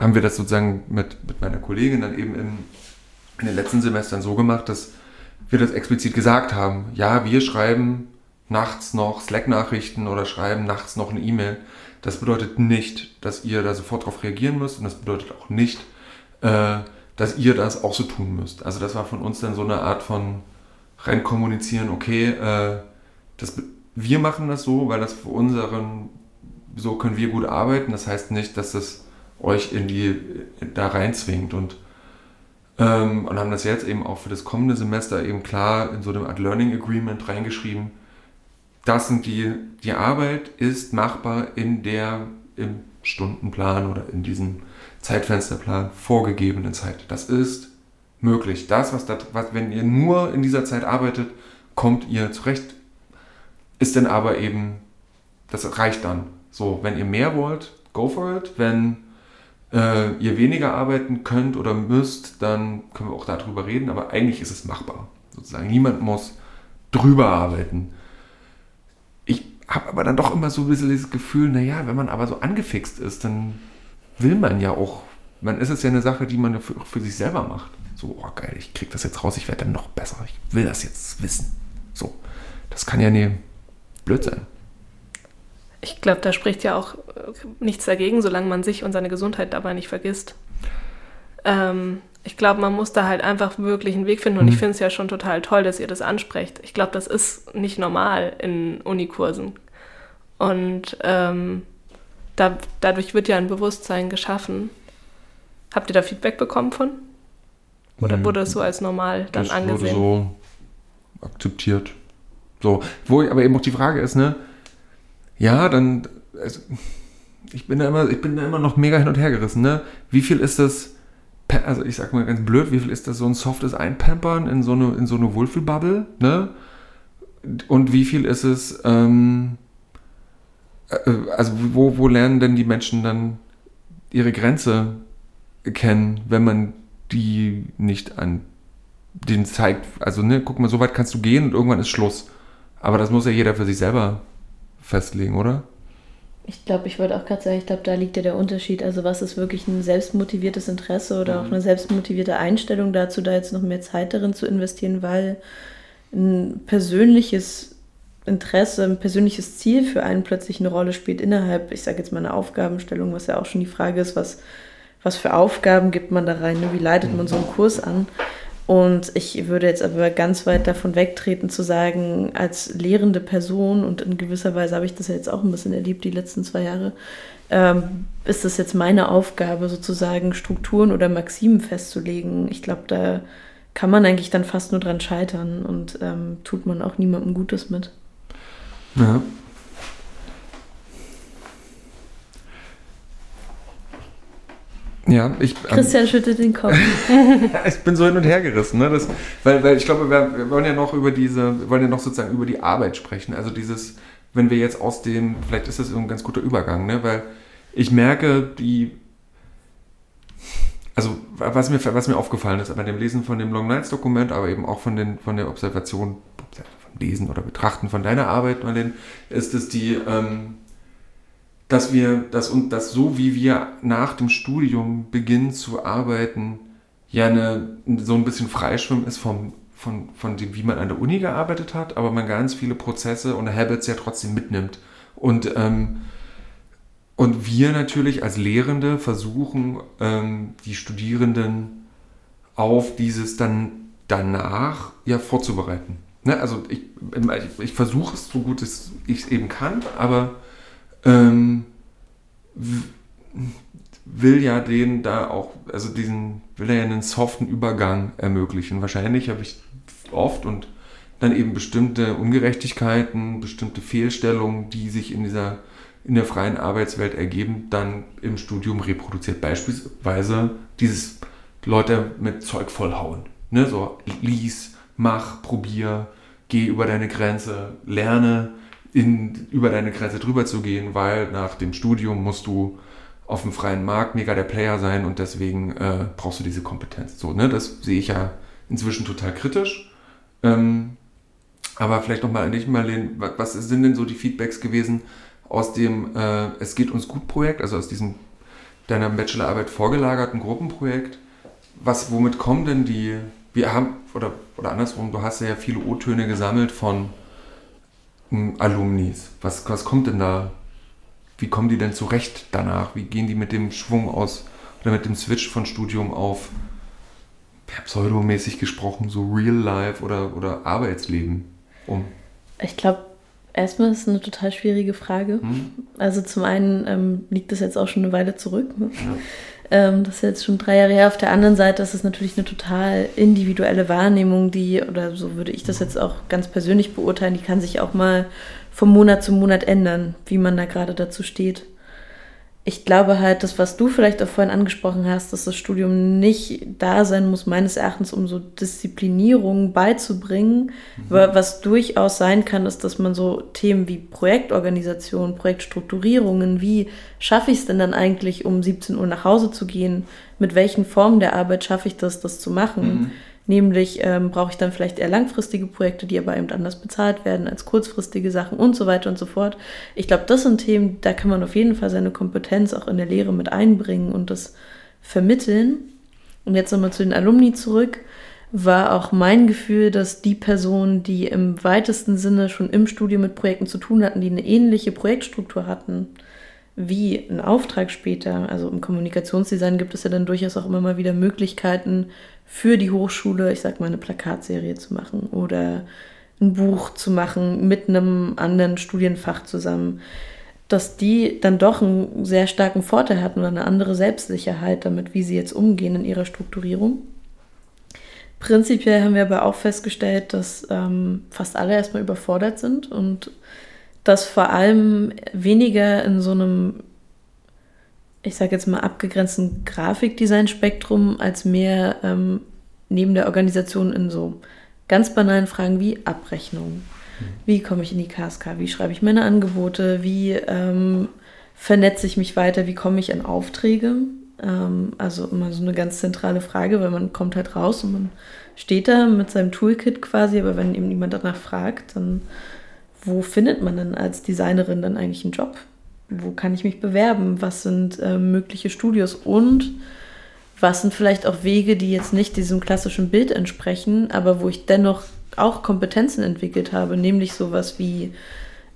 Speaker 2: haben wir das sozusagen mit, mit meiner Kollegin dann eben im in den letzten Semestern so gemacht, dass wir das explizit gesagt haben. Ja, wir schreiben nachts noch Slack-Nachrichten oder schreiben nachts noch eine E-Mail. Das bedeutet nicht, dass ihr da sofort darauf reagieren müsst und das bedeutet auch nicht, äh, dass ihr das auch so tun müsst. Also das war von uns dann so eine Art von reinkommunizieren, okay, äh, das, wir machen das so, weil das für unseren, so können wir gut arbeiten. Das heißt nicht, dass es euch in die, da reinzwingt und ähm, und haben das jetzt eben auch für das kommende Semester eben klar in so einem Art Learning Agreement reingeschrieben. Das sind die, die Arbeit ist machbar in der, im Stundenplan oder in diesem Zeitfensterplan vorgegebenen Zeit. Das ist möglich. Das, was, da, was wenn ihr nur in dieser Zeit arbeitet, kommt ihr zurecht. Ist dann aber eben, das reicht dann. So, wenn ihr mehr wollt, go for it. Wenn äh, ihr weniger arbeiten könnt oder müsst, dann können wir auch darüber reden, aber eigentlich ist es machbar. Sozusagen. Niemand muss drüber arbeiten. Habe aber dann doch immer so ein bisschen das Gefühl, naja, wenn man aber so angefixt ist, dann will man ja auch, man ist es ja eine Sache, die man für, für sich selber macht. So, oh geil, ich krieg das jetzt raus, ich werde dann noch besser, ich will das jetzt wissen. So, das kann ja nie blöd sein.
Speaker 3: Ich glaube, da spricht ja auch nichts dagegen, solange man sich und seine Gesundheit dabei nicht vergisst. Ähm, ich glaube, man muss da halt einfach wirklich einen Weg finden und mhm. ich finde es ja schon total toll, dass ihr das ansprecht. Ich glaube, das ist nicht normal in Unikursen. Und ähm, da, dadurch wird ja ein Bewusstsein geschaffen. Habt ihr da Feedback bekommen von? Oder mhm. wurde es so als normal dann das angesehen?
Speaker 2: Wurde so akzeptiert. So, wo aber eben auch die Frage ist, ne, ja, dann, also, ich bin da immer, ich bin da immer noch mega hin und her gerissen, ne? Wie viel ist das, also ich sag mal ganz blöd, wie viel ist das so ein softes Einpampern in so eine, in so eine Wohlfühlbubble, ne? Und wie viel ist es, ähm, äh, also wo, wo lernen denn die Menschen dann ihre Grenze kennen, wenn man die nicht an den zeigt, also ne, guck mal, so weit kannst du gehen und irgendwann ist Schluss. Aber das muss ja jeder für sich selber festlegen, oder?
Speaker 1: Ich glaube, ich wollte auch gerade sagen, ich glaube, da liegt ja der Unterschied. Also was ist wirklich ein selbstmotiviertes Interesse oder mhm. auch eine selbstmotivierte Einstellung dazu, da jetzt noch mehr Zeit darin zu investieren, weil ein persönliches Interesse, ein persönliches Ziel für einen plötzlich eine Rolle spielt innerhalb, ich sage jetzt mal eine Aufgabenstellung, was ja auch schon die Frage ist, was, was für Aufgaben gibt man da rein, ne? wie leitet man so einen Kurs an. Und ich würde jetzt aber ganz weit davon wegtreten zu sagen, als lehrende Person, und in gewisser Weise habe ich das ja jetzt auch ein bisschen erlebt, die letzten zwei Jahre, ähm, ist es jetzt meine Aufgabe, sozusagen Strukturen oder Maximen festzulegen. Ich glaube, da kann man eigentlich dann fast nur dran scheitern und ähm, tut man auch niemandem Gutes mit. Ja.
Speaker 2: Ja, ich.
Speaker 1: Ähm, Christian schüttet den Kopf.
Speaker 2: ich bin so hin und her gerissen, ne? Das, weil, weil ich glaube, wir, wir, wollen ja noch über diese, wir wollen ja noch sozusagen über die Arbeit sprechen. Also dieses, wenn wir jetzt aus dem, vielleicht ist das ein ganz guter Übergang, ne? Weil ich merke, die. Also, was mir, was mir aufgefallen ist bei dem Lesen von dem Long Nights Dokument, aber eben auch von, den, von der Observation, von Lesen oder Betrachten von deiner Arbeit, Marlene, ist es die, ähm, dass wir, dass, und dass so wie wir nach dem Studium beginnen zu arbeiten, ja eine, so ein bisschen Freischwimmen ist vom, von, von dem, wie man an der Uni gearbeitet hat, aber man ganz viele Prozesse und Habits ja trotzdem mitnimmt. Und, ähm, und wir natürlich als Lehrende versuchen, ähm, die Studierenden auf dieses dann danach ja vorzubereiten. Ne? Also ich, ich, ich versuche es so gut ich es eben kann, aber ähm, will ja den da auch, also diesen, will er ja einen soften Übergang ermöglichen. Wahrscheinlich habe ich oft und dann eben bestimmte Ungerechtigkeiten, bestimmte Fehlstellungen, die sich in dieser in der freien Arbeitswelt ergeben, dann im Studium reproduziert. Beispielsweise dieses Leute mit Zeug vollhauen. Ne? So lies, mach, probier, geh über deine Grenze, lerne in, über deine Grenze drüber zu gehen, weil nach dem Studium musst du auf dem freien Markt mega der Player sein und deswegen äh, brauchst du diese Kompetenz. So, ne? Das sehe ich ja inzwischen total kritisch. Ähm, aber vielleicht nochmal an dich, Marlene, was sind denn so die Feedbacks gewesen aus dem äh, Es geht uns gut Projekt, also aus diesem deiner Bachelorarbeit vorgelagerten Gruppenprojekt? Was, womit kommen denn die, wir haben, oder, oder andersrum, du hast ja viele O-Töne gesammelt von Alumnis? Was, was kommt denn da? Wie kommen die denn zurecht danach? Wie gehen die mit dem Schwung aus oder mit dem Switch von Studium auf pseudomäßig gesprochen, so Real Life oder, oder Arbeitsleben um?
Speaker 1: Ich glaube, erstmal ist es eine total schwierige Frage. Hm? Also zum einen ähm, liegt das jetzt auch schon eine Weile zurück. Ne? Ja. Ähm, das ist jetzt schon drei Jahre her. Auf der anderen Seite ist es natürlich eine total individuelle Wahrnehmung, die, oder so würde ich das jetzt auch ganz persönlich beurteilen, die kann sich auch mal vom Monat zu Monat ändern, wie man da gerade dazu steht ich glaube halt, das, was du vielleicht auch vorhin angesprochen hast, dass das Studium nicht da sein muss, meines Erachtens, um so Disziplinierung beizubringen. Mhm. Was durchaus sein kann, ist, dass man so Themen wie Projektorganisation, Projektstrukturierungen, wie schaffe ich es denn dann eigentlich, um 17 Uhr nach Hause zu gehen? Mit welchen Formen der Arbeit schaffe ich das, das zu machen? Mhm Nämlich ähm, brauche ich dann vielleicht eher langfristige Projekte, die aber eben anders bezahlt werden als kurzfristige Sachen und so weiter und so fort. Ich glaube, das sind Themen, da kann man auf jeden Fall seine Kompetenz auch in der Lehre mit einbringen und das vermitteln. Und jetzt nochmal zu den Alumni zurück, war auch mein Gefühl, dass die Personen, die im weitesten Sinne schon im Studium mit Projekten zu tun hatten, die eine ähnliche Projektstruktur hatten, wie ein Auftrag später. Also im Kommunikationsdesign gibt es ja dann durchaus auch immer mal wieder Möglichkeiten für die Hochschule, ich sag mal, eine Plakatserie zu machen oder ein Buch zu machen mit einem anderen Studienfach zusammen, dass die dann doch einen sehr starken Vorteil hatten oder eine andere Selbstsicherheit damit, wie sie jetzt umgehen in ihrer Strukturierung. Prinzipiell haben wir aber auch festgestellt, dass ähm, fast alle erstmal überfordert sind und dass vor allem weniger in so einem, ich sage jetzt mal, abgegrenzten Grafikdesign-Spektrum als mehr ähm, neben der Organisation in so ganz banalen Fragen wie Abrechnung. Wie komme ich in die KSK? Wie schreibe ich meine Angebote? Wie ähm, vernetze ich mich weiter? Wie komme ich an Aufträge? Ähm, also immer so eine ganz zentrale Frage, weil man kommt halt raus und man steht da mit seinem Toolkit quasi, aber wenn eben niemand danach fragt, dann wo findet man denn als Designerin dann eigentlich einen Job? Wo kann ich mich bewerben? Was sind äh, mögliche Studios? Und was sind vielleicht auch Wege, die jetzt nicht diesem klassischen Bild entsprechen, aber wo ich dennoch auch Kompetenzen entwickelt habe, nämlich sowas wie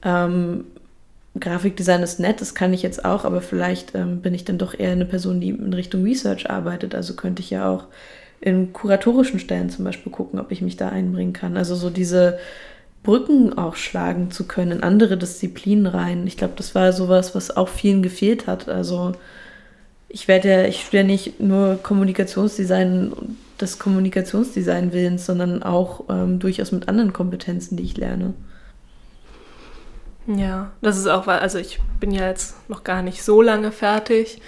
Speaker 1: ähm, Grafikdesign ist nett, das kann ich jetzt auch, aber vielleicht ähm, bin ich dann doch eher eine Person, die in Richtung Research arbeitet. Also könnte ich ja auch in kuratorischen Stellen zum Beispiel gucken, ob ich mich da einbringen kann. Also so diese Brücken auch schlagen zu können in andere Disziplinen rein. Ich glaube, das war sowas, was auch vielen gefehlt hat. Also ich werde ja, ich studiere nicht nur Kommunikationsdesign des Kommunikationsdesign Willens, sondern auch ähm, durchaus mit anderen Kompetenzen, die ich lerne.
Speaker 3: Ja, das ist auch, also ich bin ja jetzt noch gar nicht so lange fertig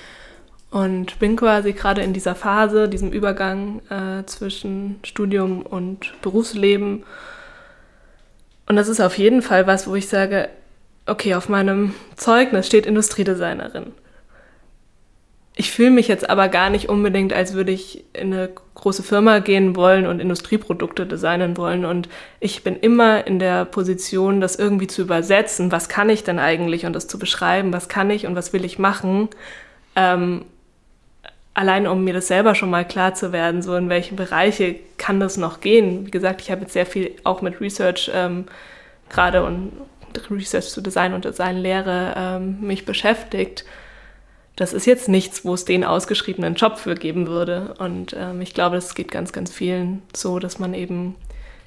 Speaker 3: und bin quasi gerade in dieser Phase, diesem Übergang äh, zwischen Studium und Berufsleben. Und das ist auf jeden Fall was, wo ich sage, okay, auf meinem Zeugnis steht Industriedesignerin. Ich fühle mich jetzt aber gar nicht unbedingt, als würde ich in eine große Firma gehen wollen und Industrieprodukte designen wollen. Und ich bin immer in der Position, das irgendwie zu übersetzen. Was kann ich denn eigentlich und das zu beschreiben? Was kann ich und was will ich machen? Ähm, allein um mir das selber schon mal klar zu werden, so in welche Bereiche kann das noch gehen. Wie gesagt, ich habe jetzt sehr viel auch mit Research ähm, gerade und Research zu Design und Designlehre ähm, mich beschäftigt das ist jetzt nichts, wo es den ausgeschriebenen Job für geben würde. Und ähm, ich glaube, es geht ganz, ganz vielen so, dass man eben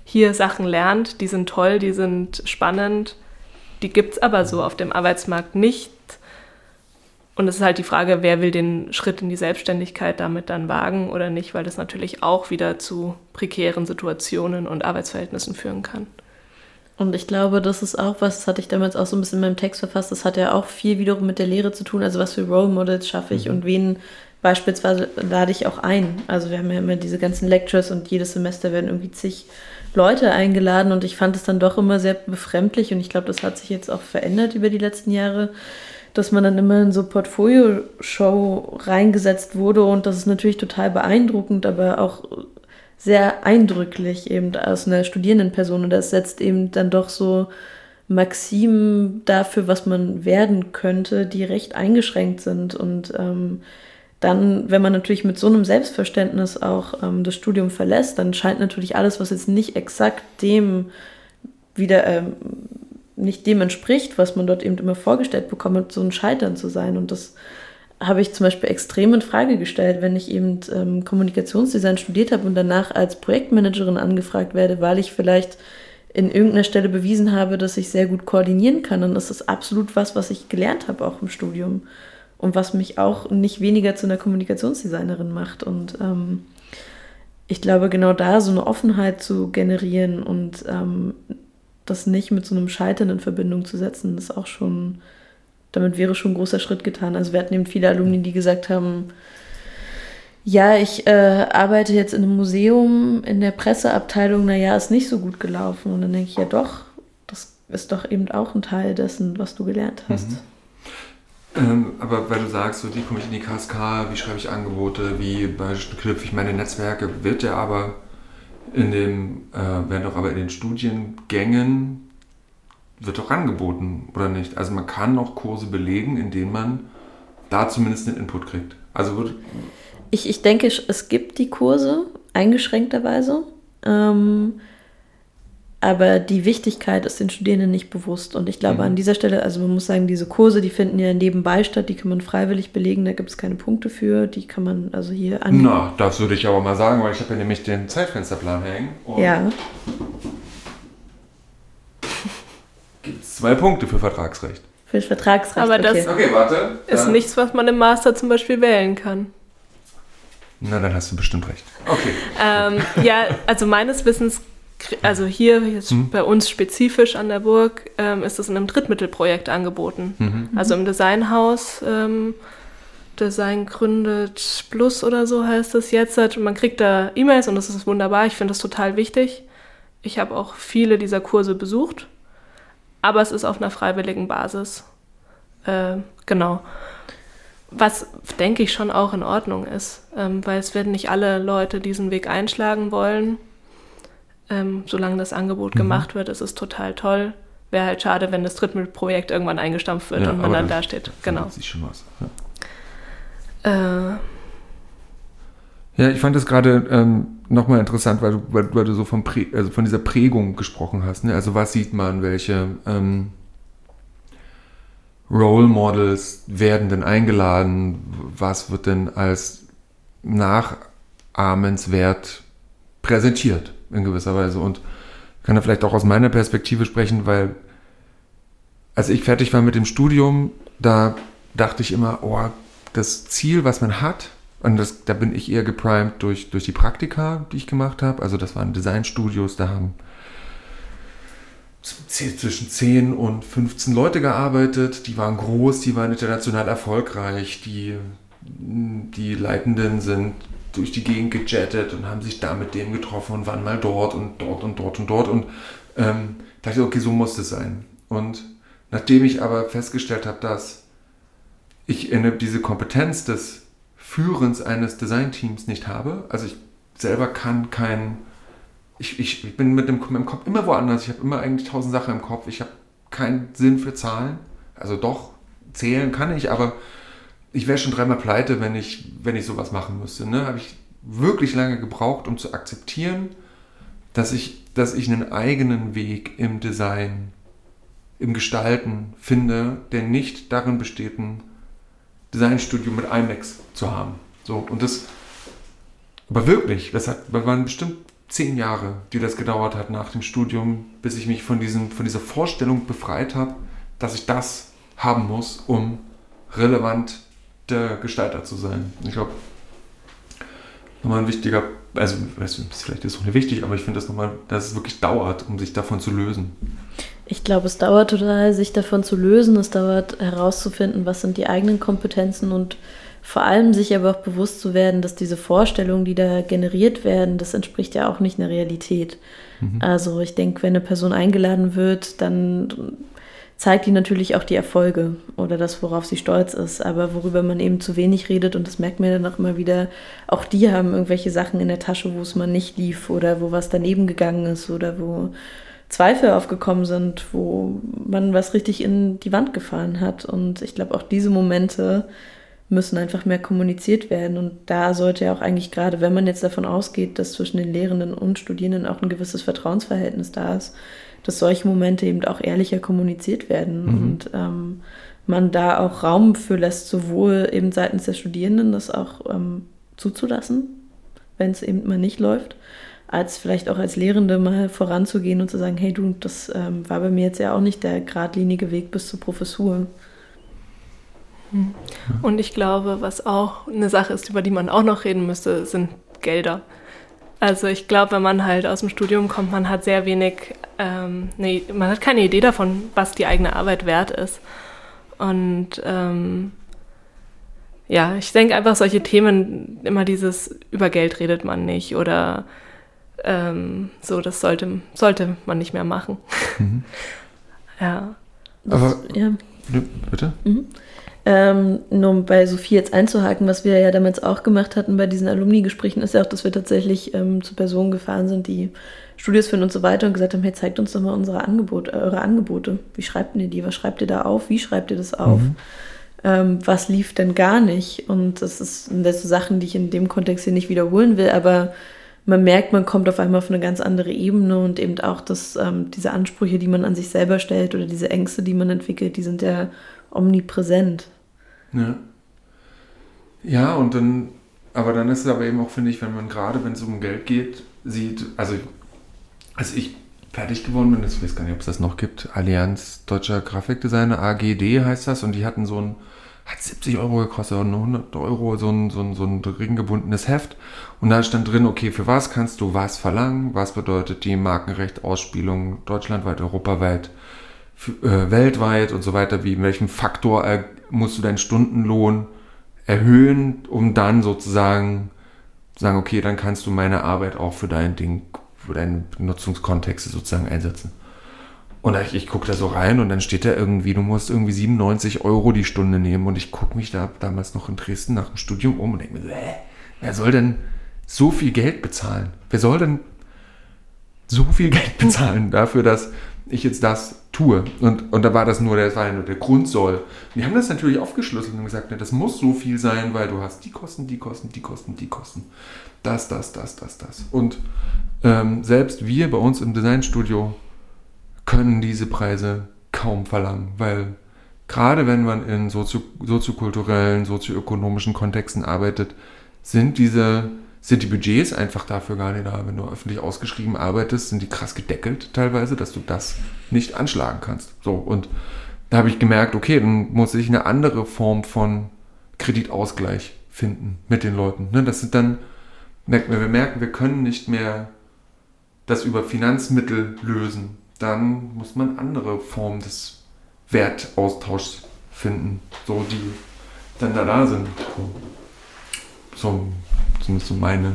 Speaker 3: hier Sachen lernt, die sind toll, die sind spannend, die gibt es aber so auf dem Arbeitsmarkt nicht. Und es ist halt die Frage, wer will den Schritt in die Selbstständigkeit damit dann wagen oder nicht, weil das natürlich auch wieder zu prekären Situationen und Arbeitsverhältnissen führen kann.
Speaker 1: Und ich glaube, das ist auch was, das hatte ich damals auch so ein bisschen in meinem Text verfasst, das hat ja auch viel wiederum mit der Lehre zu tun. Also was für Role Models schaffe ich mhm. und wen beispielsweise lade ich auch ein. Also wir haben ja immer diese ganzen Lectures und jedes Semester werden irgendwie zig Leute eingeladen und ich fand es dann doch immer sehr befremdlich und ich glaube, das hat sich jetzt auch verändert über die letzten Jahre, dass man dann immer in so Portfolio-Show reingesetzt wurde und das ist natürlich total beeindruckend, aber auch sehr eindrücklich eben aus einer Studierendenperson und das setzt eben dann doch so Maximen dafür, was man werden könnte, die recht eingeschränkt sind. Und ähm, dann, wenn man natürlich mit so einem Selbstverständnis auch ähm, das Studium verlässt, dann scheint natürlich alles, was jetzt nicht exakt dem wieder ähm, nicht dem entspricht, was man dort eben immer vorgestellt bekommt, so ein Scheitern zu sein. Und das habe ich zum Beispiel extrem in Frage gestellt, wenn ich eben ähm, Kommunikationsdesign studiert habe und danach als Projektmanagerin angefragt werde, weil ich vielleicht in irgendeiner Stelle bewiesen habe, dass ich sehr gut koordinieren kann. ist das absolut was, was ich gelernt habe auch im Studium und was mich auch nicht weniger zu einer Kommunikationsdesignerin macht. Und ähm, ich glaube, genau da so eine Offenheit zu generieren und ähm, das nicht mit so einem Scheitern in Verbindung zu setzen, ist auch schon damit wäre schon ein großer Schritt getan. Also wir hatten eben viele Alumni, die gesagt haben, ja, ich äh, arbeite jetzt in einem Museum in der Presseabteilung, naja, ist nicht so gut gelaufen. Und dann denke ich, ja doch, das ist doch eben auch ein Teil dessen, was du gelernt hast. Mhm.
Speaker 2: Ähm, aber weil du sagst, so, wie komme ich in die KSK, wie schreibe ich Angebote, wie knüpfe ich meine Netzwerke, wird ja aber in dem, äh, werden doch aber in den Studiengängen wird doch angeboten, oder nicht? Also man kann noch Kurse belegen, indem man da zumindest einen Input kriegt. Also wird
Speaker 1: ich, ich denke, es gibt die Kurse, eingeschränkterweise. Ähm, aber die Wichtigkeit ist den Studierenden nicht bewusst. Und ich glaube, mhm. an dieser Stelle, also man muss sagen, diese Kurse, die finden ja nebenbei statt, die kann man freiwillig belegen, da gibt es keine Punkte für, die kann man also hier
Speaker 2: an. Na, das würde ich aber mal sagen, weil ich habe ja nämlich den Zeitfensterplan hängen.
Speaker 1: ja.
Speaker 2: gibt es zwei Punkte für Vertragsrecht.
Speaker 1: Für das Vertragsrecht.
Speaker 3: Aber das
Speaker 2: okay. okay warte,
Speaker 3: ist nichts, was man im Master zum Beispiel wählen kann.
Speaker 2: Na, dann hast du bestimmt recht.
Speaker 3: Okay. Ähm, ja, also meines Wissens, also hier jetzt hm. bei uns spezifisch an der Burg, ähm, ist es in einem Drittmittelprojekt angeboten. Mhm. Also im Designhaus. Ähm, Design gründet Plus oder so heißt es jetzt. Man kriegt da E-Mails und das ist wunderbar. Ich finde das total wichtig. Ich habe auch viele dieser Kurse besucht aber es ist auf einer freiwilligen Basis. Äh, genau. was denke ich schon auch in Ordnung ist, ähm, weil es werden nicht alle Leute diesen Weg einschlagen wollen. Ähm, solange das Angebot mhm. gemacht wird, ist es total toll. Wäre halt schade, wenn das Drittmittelprojekt irgendwann eingestampft wird ja, und man dann da steht. Genau.
Speaker 2: Sieht schon was. Ja. Äh, ja, ich fand das gerade ähm, nochmal interessant, weil du, weil, weil du so von, Prä also von dieser Prägung gesprochen hast. Ne? Also was sieht man, welche ähm, Role Models werden denn eingeladen? Was wird denn als nachahmenswert präsentiert in gewisser Weise? Und kann da vielleicht auch aus meiner Perspektive sprechen, weil als ich fertig war mit dem Studium, da dachte ich immer, oh, das Ziel, was man hat, und das, da bin ich eher geprimed durch, durch die Praktika, die ich gemacht habe. Also das waren Designstudios, da haben zwischen 10 und 15 Leute gearbeitet. Die waren groß, die waren international erfolgreich. Die, die Leitenden sind durch die Gegend gejettet und haben sich da mit dem getroffen und waren mal dort und dort und dort und dort. Und ähm, dachte ich, okay, so muss es sein. Und nachdem ich aber festgestellt habe, dass ich diese Kompetenz des Führens eines Designteams nicht habe, also ich selber kann kein ich, ich, ich bin mit dem, mit dem Kopf immer woanders. Ich habe immer eigentlich tausend Sachen im Kopf. Ich habe keinen Sinn für Zahlen. Also doch, zählen kann ich, aber ich wäre schon dreimal pleite, wenn ich, wenn ich sowas machen müsste. Ne? Habe ich wirklich lange gebraucht, um zu akzeptieren, dass ich, dass ich einen eigenen Weg im Design, im Gestalten finde, der nicht darin besteht, ein Designstudio mit IMAX zu haben. So, und das, aber wirklich, das hat, waren bestimmt zehn Jahre, die das gedauert hat nach dem Studium, bis ich mich von, diesem, von dieser Vorstellung befreit habe, dass ich das haben muss, um relevant der Gestalter zu sein. Ich glaube, nochmal ein wichtiger, also vielleicht ist es auch nicht wichtig, aber ich finde das nochmal, dass es wirklich dauert, um sich davon zu lösen.
Speaker 1: Ich glaube, es dauert total, sich davon zu lösen. Es dauert herauszufinden, was sind die eigenen Kompetenzen und vor allem sich aber auch bewusst zu werden, dass diese Vorstellungen, die da generiert werden, das entspricht ja auch nicht einer Realität. Mhm. Also ich denke, wenn eine Person eingeladen wird, dann zeigt die natürlich auch die Erfolge oder das, worauf sie stolz ist. Aber worüber man eben zu wenig redet, und das merkt man dann auch immer wieder, auch die haben irgendwelche Sachen in der Tasche, wo es mal nicht lief oder wo was daneben gegangen ist oder wo Zweifel aufgekommen sind, wo man was richtig in die Wand gefahren hat. Und ich glaube, auch diese Momente müssen einfach mehr kommuniziert werden. Und da sollte ja auch eigentlich gerade, wenn man jetzt davon ausgeht, dass zwischen den Lehrenden und Studierenden auch ein gewisses Vertrauensverhältnis da ist, dass solche Momente eben auch ehrlicher kommuniziert werden mhm. und ähm, man da auch Raum für lässt, sowohl eben seitens der Studierenden das auch ähm, zuzulassen, wenn es eben mal nicht läuft, als vielleicht auch als Lehrende mal voranzugehen und zu sagen, hey du, das ähm, war bei mir jetzt ja auch nicht der geradlinige Weg bis zur Professur.
Speaker 3: Und ich glaube, was auch eine Sache ist, über die man auch noch reden müsste, sind Gelder. Also ich glaube, wenn man halt aus dem Studium kommt, man hat sehr wenig, ähm, nee, man hat keine Idee davon, was die eigene Arbeit wert ist. Und ähm, ja, ich denke einfach solche Themen, immer dieses über Geld redet man nicht oder ähm, so, das sollte, sollte man nicht mehr machen. Mhm.
Speaker 2: ja. Das, Aber, ja. Bitte?
Speaker 1: Mhm. Ähm, nur um bei Sophie jetzt einzuhaken, was wir ja damals auch gemacht hatten bei diesen Alumni-Gesprächen, ist ja auch, dass wir tatsächlich ähm, zu Personen gefahren sind, die Studios führen und so weiter und gesagt haben, hey, zeigt uns doch mal unsere Angebote, äh, eure Angebote. Wie schreibt ihr die? Was schreibt ihr da auf? Wie schreibt ihr das auf? Mhm. Ähm, was lief denn gar nicht? Und das, ist, das sind so Sachen, die ich in dem Kontext hier nicht wiederholen will, aber man merkt, man kommt auf einmal auf eine ganz andere Ebene und eben auch, dass ähm, diese Ansprüche, die man an sich selber stellt oder diese Ängste, die man entwickelt, die sind ja omnipräsent.
Speaker 2: Ja. Ja, und dann, aber dann ist es aber eben auch, finde ich, wenn man gerade, wenn es um Geld geht, sieht, also als ich fertig geworden bin, ich weiß gar nicht, ob es das noch gibt, Allianz Deutscher Grafikdesigner, AGD heißt das, und die hatten so ein, hat 70 Euro gekostet oder 100 Euro, so ein, so ein, so ein ringgebundenes Heft. Und da stand drin, okay, für was kannst du was verlangen? Was bedeutet die Markenrecht, Ausspielung deutschlandweit, europaweit, äh, weltweit und so weiter? Wie, in welchem Faktor musst du deinen Stundenlohn erhöhen, um dann sozusagen sagen, okay, dann kannst du meine Arbeit auch für dein Ding, für deine Nutzungskontexte sozusagen einsetzen. Und ich, ich gucke da so rein und dann steht da irgendwie, du musst irgendwie 97 Euro die Stunde nehmen. Und ich gucke mich da damals noch in Dresden nach dem Studium um und denke mir, äh, wer soll denn so viel Geld bezahlen? Wer soll denn so viel Geld bezahlen dafür, dass ich jetzt das tue? Und, und da war das nur, das war nur der Grundsoll. Wir haben das natürlich aufgeschlüsselt und gesagt, ne, das muss so viel sein, weil du hast die Kosten, die Kosten, die Kosten, die Kosten. Das, das, das, das, das. Und ähm, selbst wir bei uns im Designstudio können diese Preise kaum verlangen, weil gerade wenn man in sozio soziokulturellen, sozioökonomischen Kontexten arbeitet, sind diese sind die Budgets einfach dafür gar nicht da. Wenn du öffentlich ausgeschrieben arbeitest, sind die krass gedeckelt teilweise, dass du das nicht anschlagen kannst. So, und da habe ich gemerkt, okay, dann muss ich eine andere Form von Kreditausgleich finden mit den Leuten. Ne? Das sind dann, merken wir, wir merken, wir können nicht mehr das über Finanzmittel lösen dann muss man andere Formen des Wertaustauschs finden, so die dann da, da sind. So, zumindest so meine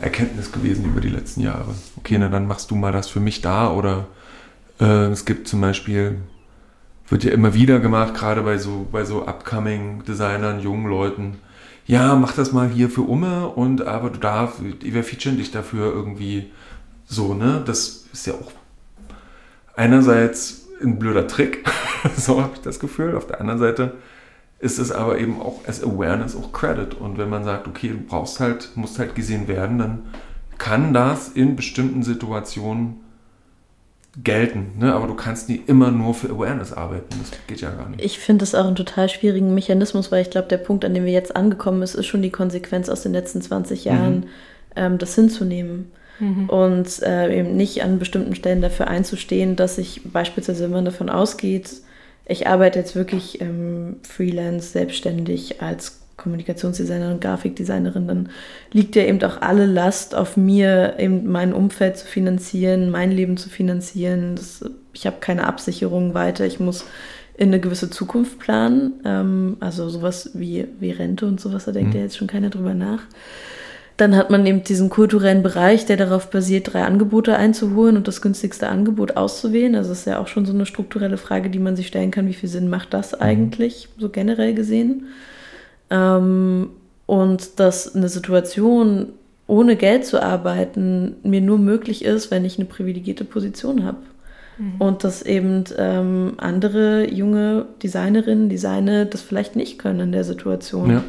Speaker 2: Erkenntnis gewesen über die letzten Jahre. Okay, na dann machst du mal das für mich da oder äh, es gibt zum Beispiel, wird ja immer wieder gemacht, gerade bei so, bei so upcoming Designern, jungen Leuten, ja, mach das mal hier für Umme und aber du darfst, wir featuren dich dafür irgendwie so, ne? Das ist ja auch einerseits ein blöder Trick, so habe ich das Gefühl. Auf der anderen Seite ist es aber eben auch als Awareness auch Credit. Und wenn man sagt, okay, du brauchst halt, musst halt gesehen werden, dann kann das in bestimmten Situationen gelten. Ne? Aber du kannst nie immer nur für Awareness arbeiten. Das geht ja gar nicht.
Speaker 1: Ich finde das auch einen total schwierigen Mechanismus, weil ich glaube, der Punkt, an dem wir jetzt angekommen sind, ist schon die Konsequenz aus den letzten 20 Jahren, mhm. ähm, das hinzunehmen mhm. und äh, eben nicht an bestimmten Stellen dafür einzustehen, dass ich beispielsweise, wenn man davon ausgeht, ich arbeite jetzt wirklich ähm, freelance, selbstständig als Kommunikationsdesignerin und Grafikdesignerin, dann liegt ja eben auch alle Last auf mir, eben mein Umfeld zu finanzieren, mein Leben zu finanzieren. Das, ich habe keine Absicherung weiter. Ich muss in eine gewisse Zukunft planen. Ähm, also sowas wie, wie Rente und sowas, da denkt mhm. ja jetzt schon keiner drüber nach. Dann hat man eben diesen kulturellen Bereich, der darauf basiert, drei Angebote einzuholen und das günstigste Angebot auszuwählen. Also das ist ja auch schon so eine strukturelle Frage, die man sich stellen kann, wie viel Sinn macht das mhm. eigentlich, so generell gesehen. Ähm, und dass eine Situation ohne Geld zu arbeiten mir nur möglich ist, wenn ich eine privilegierte Position habe. Mhm. Und dass eben ähm, andere junge Designerinnen, Designer das vielleicht nicht können in der Situation. Ja.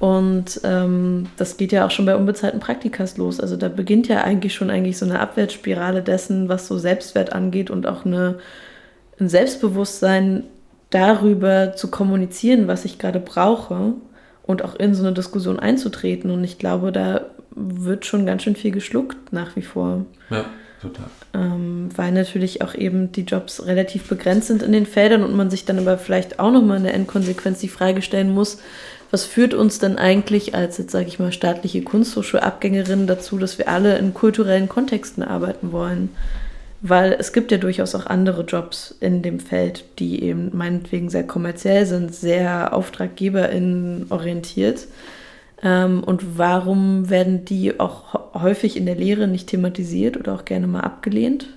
Speaker 1: Und ähm, das geht ja auch schon bei unbezahlten Praktikas los. Also da beginnt ja eigentlich schon eigentlich so eine Abwärtsspirale dessen, was so Selbstwert angeht und auch eine, ein Selbstbewusstsein darüber zu kommunizieren, was ich gerade brauche und auch in so eine Diskussion einzutreten. Und ich glaube, da wird schon ganz schön viel geschluckt nach wie vor.
Speaker 2: Ja, total.
Speaker 1: Ähm, weil natürlich auch eben die Jobs relativ begrenzt sind in den Feldern und man sich dann aber vielleicht auch nochmal in der Endkonsequenz die Frage stellen muss, was führt uns denn eigentlich als, jetzt sage ich mal, staatliche Kunsthochschulabgängerin dazu, dass wir alle in kulturellen Kontexten arbeiten wollen? Weil es gibt ja durchaus auch andere Jobs in dem Feld, die eben meinetwegen sehr kommerziell sind, sehr auftraggeberinnen orientiert. Ähm, und warum werden die auch häufig in der Lehre nicht thematisiert oder auch gerne mal abgelehnt?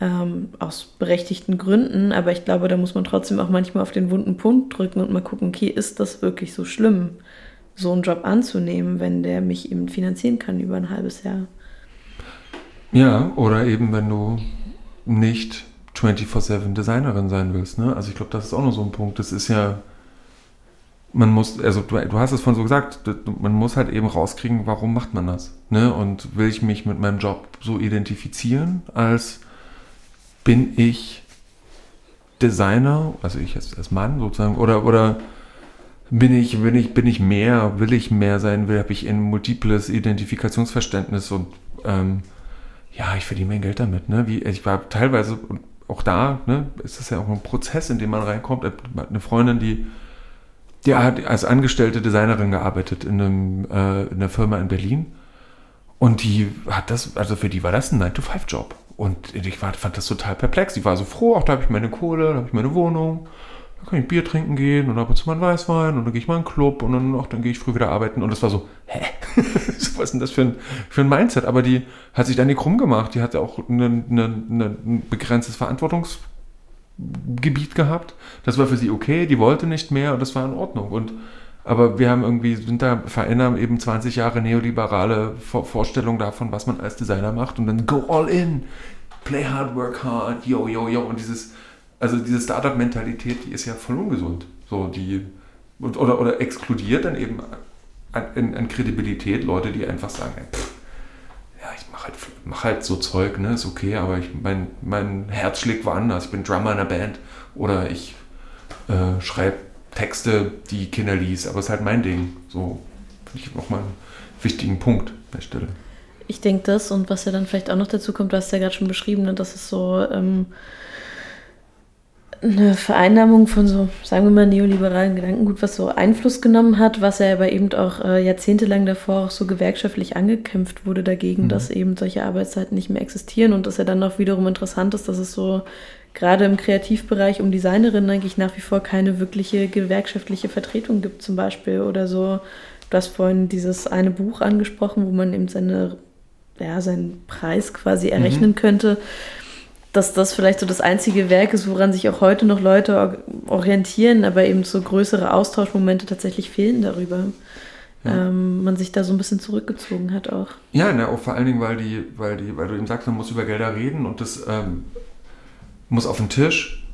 Speaker 1: Ähm, aus berechtigten Gründen, aber ich glaube, da muss man trotzdem auch manchmal auf den wunden Punkt drücken und mal gucken, okay, ist das wirklich so schlimm, so einen Job anzunehmen, wenn der mich eben finanzieren kann über ein halbes Jahr?
Speaker 2: Ja, oder eben wenn du nicht 24-7 Designerin sein willst. Ne? Also ich glaube, das ist auch noch so ein Punkt. Das ist ja, man muss, also du, du hast es von so gesagt, man muss halt eben rauskriegen, warum macht man das. Ne? Und will ich mich mit meinem Job so identifizieren als bin ich Designer, also ich als, als Mann sozusagen, oder, oder bin ich, bin ich, bin ich mehr, will ich mehr sein, will, habe ich ein multiples Identifikationsverständnis und ähm, ja, ich verdiene mein Geld damit. Ne? Wie, ich war teilweise, auch da ne, ist das ja auch ein Prozess, in dem man reinkommt. Eine Freundin, die, die hat als angestellte Designerin gearbeitet in, einem, äh, in einer Firma in Berlin. Und die hat das, also für die war das ein 9-to-5-Job. Und ich war, fand das total perplex. Ich war so froh, auch da habe ich meine Kohle, da habe ich meine Wohnung, da kann ich Bier trinken gehen und ab und zu mal einen Weißwein und dann gehe ich mal in einen Club und dann, ach, dann gehe ich früh wieder arbeiten. Und das war so, hä? Was ist denn das für ein, für ein Mindset? Aber die hat sich da nicht krumm gemacht. Die hatte auch ein begrenztes Verantwortungsgebiet gehabt. Das war für sie okay, die wollte nicht mehr und das war in Ordnung. Und aber wir haben irgendwie, sind da, verändern eben 20 Jahre neoliberale Vorstellungen davon, was man als Designer macht und dann go all in, play hard, work hard, yo, yo, yo. Und dieses, also diese Startup-Mentalität, die ist ja voll ungesund. So, die, oder, oder exkludiert dann eben an, an Kredibilität Leute, die einfach sagen, pff, ja, ich mache halt, mach halt so Zeug, ne, ist okay, aber ich, mein, mein Herz schlägt woanders. Ich bin Drummer in einer Band oder ich äh, schreibe Texte, die Kinder liest, aber es ist halt mein Ding. So finde ich nochmal einen wichtigen Punkt an der Stelle.
Speaker 1: Ich denke das und was ja dann vielleicht auch noch dazu kommt, du hast ja gerade schon beschrieben, ne, dass es so ähm, eine Vereinnahmung von so, sagen wir mal, neoliberalen Gedankengut, was so Einfluss genommen hat, was ja aber eben auch äh, jahrzehntelang davor auch so gewerkschaftlich angekämpft wurde dagegen, mhm. dass eben solche Arbeitszeiten nicht mehr existieren und dass ja dann auch wiederum interessant ist, dass es so gerade im Kreativbereich um Designerinnen eigentlich nach wie vor keine wirkliche gewerkschaftliche Vertretung gibt, zum Beispiel. Oder so, du hast vorhin dieses eine Buch angesprochen, wo man eben seine, ja, seinen Preis quasi errechnen mhm. könnte. Dass das vielleicht so das einzige Werk ist, woran sich auch heute noch Leute orientieren, aber eben so größere Austauschmomente tatsächlich fehlen darüber. Ja. Ähm, man sich da so ein bisschen zurückgezogen hat auch.
Speaker 2: Ja, ne, auch vor allen Dingen, weil die, weil die, weil du eben sagst, man muss über Gelder reden und das ähm, muss auf den Tisch.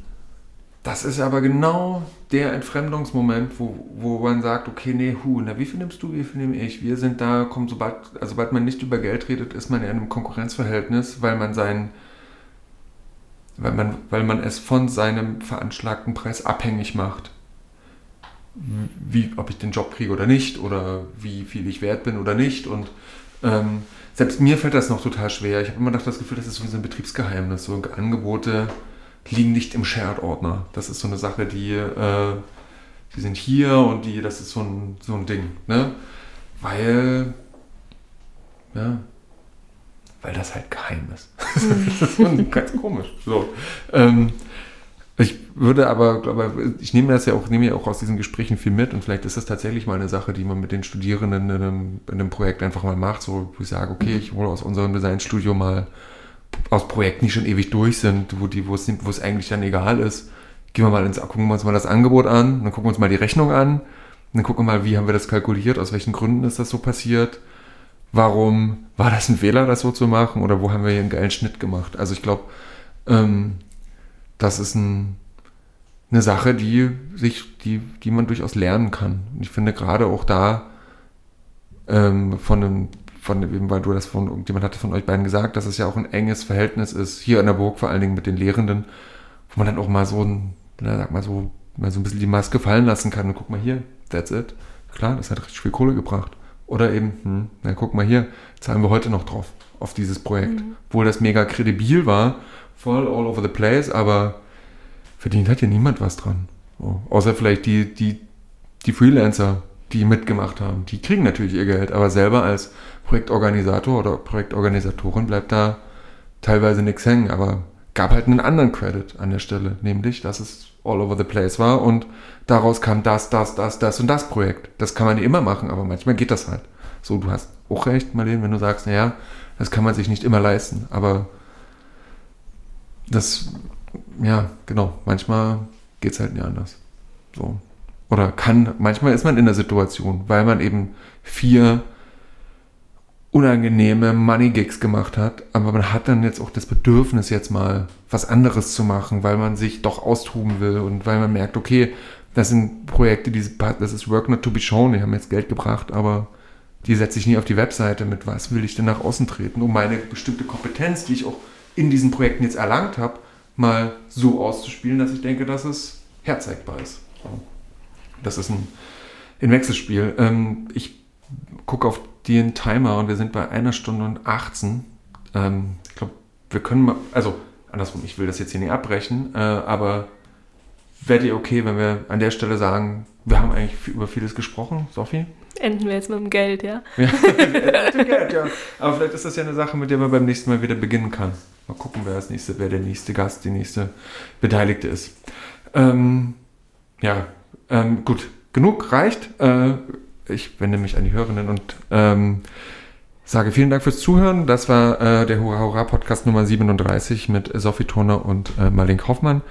Speaker 2: Das ist aber genau der Entfremdungsmoment, wo, wo man sagt, okay, nee, hu, na, wie viel nimmst du, wie viel nehme ich? Wir sind da, kommt sobald, also sobald man nicht über Geld redet, ist man in einem Konkurrenzverhältnis, weil man sein, weil man, weil man es von seinem veranschlagten Preis abhängig macht. Wie, ob ich den Job kriege oder nicht, oder wie viel ich wert bin oder nicht. Und ähm, selbst mir fällt das noch total schwer. Ich habe immer das Gefühl, das ist so ein Betriebsgeheimnis. So Angebote liegen nicht im Shared-Ordner. Das ist so eine Sache, die, äh, die sind hier und die, das ist so ein, so ein Ding. Ne? Weil, ja, weil das halt geheim ist. das ist ganz komisch. So. Ähm, ich würde aber, glaube ich nehme das ja auch, nehme ja auch aus diesen Gesprächen viel mit und vielleicht ist das tatsächlich mal eine Sache, die man mit den Studierenden in einem, in einem Projekt einfach mal macht, so wo ich sage, okay, ich hole aus unserem Designstudio mal aus Projekten, die schon ewig durch sind, wo die, wo es, wo es eigentlich dann egal ist, gehen wir mal ins, gucken wir uns mal das Angebot an, dann gucken wir uns mal die Rechnung an, dann gucken wir mal, wie haben wir das kalkuliert, aus welchen Gründen ist das so passiert, warum war das ein Fehler, das so zu machen oder wo haben wir hier einen geilen Schnitt gemacht. Also ich glaube, ähm, das ist ein, eine Sache, die, sich, die, die man durchaus lernen kann. Und ich finde gerade auch da ähm, von einem, von dem, weil du das von irgendjemand hatte von euch beiden gesagt, dass es ja auch ein enges Verhältnis ist, hier in der Burg vor allen Dingen mit den Lehrenden, wo man dann auch mal so ein, na, sag mal so, mal so ein bisschen die Maske fallen lassen kann und guck mal hier, that's it. Klar, das hat richtig viel Kohle gebracht. Oder eben, hm, na guck mal hier, zahlen wir heute noch drauf, auf dieses Projekt. Mhm. Obwohl das mega kredibil war, voll all over the place, aber verdient hat ja niemand was dran. So. Außer vielleicht die, die, die Freelancer, die mitgemacht haben. Die kriegen natürlich ihr Geld, aber selber als Projektorganisator oder Projektorganisatorin bleibt da teilweise nichts hängen. Aber gab halt einen anderen Credit an der Stelle, nämlich, dass es all over the place war und daraus kam das, das, das, das und das Projekt. Das kann man immer machen, aber manchmal geht das halt. So, du hast auch recht, Marlene, wenn du sagst, naja, das kann man sich nicht immer leisten, aber das, ja, genau, manchmal geht es halt nicht anders. So. Oder kann, manchmal ist man in der Situation, weil man eben vier unangenehme Money Gigs gemacht hat, aber man hat dann jetzt auch das Bedürfnis, jetzt mal was anderes zu machen, weil man sich doch austoben will und weil man merkt, okay, das sind Projekte, die, das ist Work not to be shown, die haben jetzt Geld gebracht, aber die setze ich nie auf die Webseite mit, was will ich denn nach außen treten, um meine bestimmte Kompetenz, die ich auch in diesen Projekten jetzt erlangt habe, mal so auszuspielen, dass ich denke, dass es herzeigbar ist. Das ist ein, ein Wechselspiel. Ähm, ich gucke auf den Timer und wir sind bei einer Stunde und 18. Ähm, ich glaube, wir können mal, also andersrum, ich will das jetzt hier nicht abbrechen, äh, aber wäre ihr okay, wenn wir an der Stelle sagen, wir haben eigentlich über vieles gesprochen, Sophie?
Speaker 3: Enden wir jetzt mit dem Geld, ja?
Speaker 2: ja mit dem Geld, ja. Aber vielleicht ist das ja eine Sache, mit der man beim nächsten Mal wieder beginnen kann. Mal gucken, wer, das nächste, wer der nächste Gast, die nächste Beteiligte ist. Ähm, Ja, ähm, gut. Genug reicht. Äh, ich wende mich an die Hörerinnen und ähm, sage vielen Dank fürs Zuhören. Das war äh, der Hurra Hurra Podcast Nummer 37 mit Sophie Turner und äh, Marlene Kaufmann.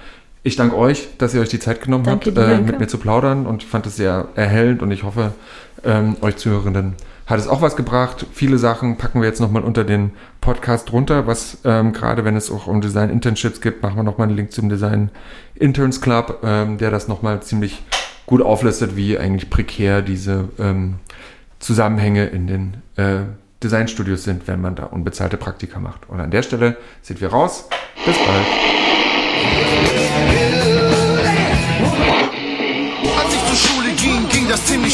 Speaker 2: Ich danke euch, dass ihr euch die Zeit genommen
Speaker 1: Danke
Speaker 2: habt, äh, mit mir zu plaudern und ich fand es sehr erhellend und ich hoffe, ähm, euch Zuhörenden hat es auch was gebracht. Viele Sachen packen wir jetzt nochmal unter den Podcast runter, was ähm, gerade wenn es auch um Design Internships gibt, machen wir nochmal einen Link zum Design Interns Club, ähm, der das nochmal ziemlich gut auflistet, wie eigentlich prekär diese ähm, Zusammenhänge in den äh, Designstudios sind, wenn man da unbezahlte Praktika macht. Und an der Stelle sind wir raus. Bis bald.
Speaker 4: Als ich zur Schule ging, ging das ziemlich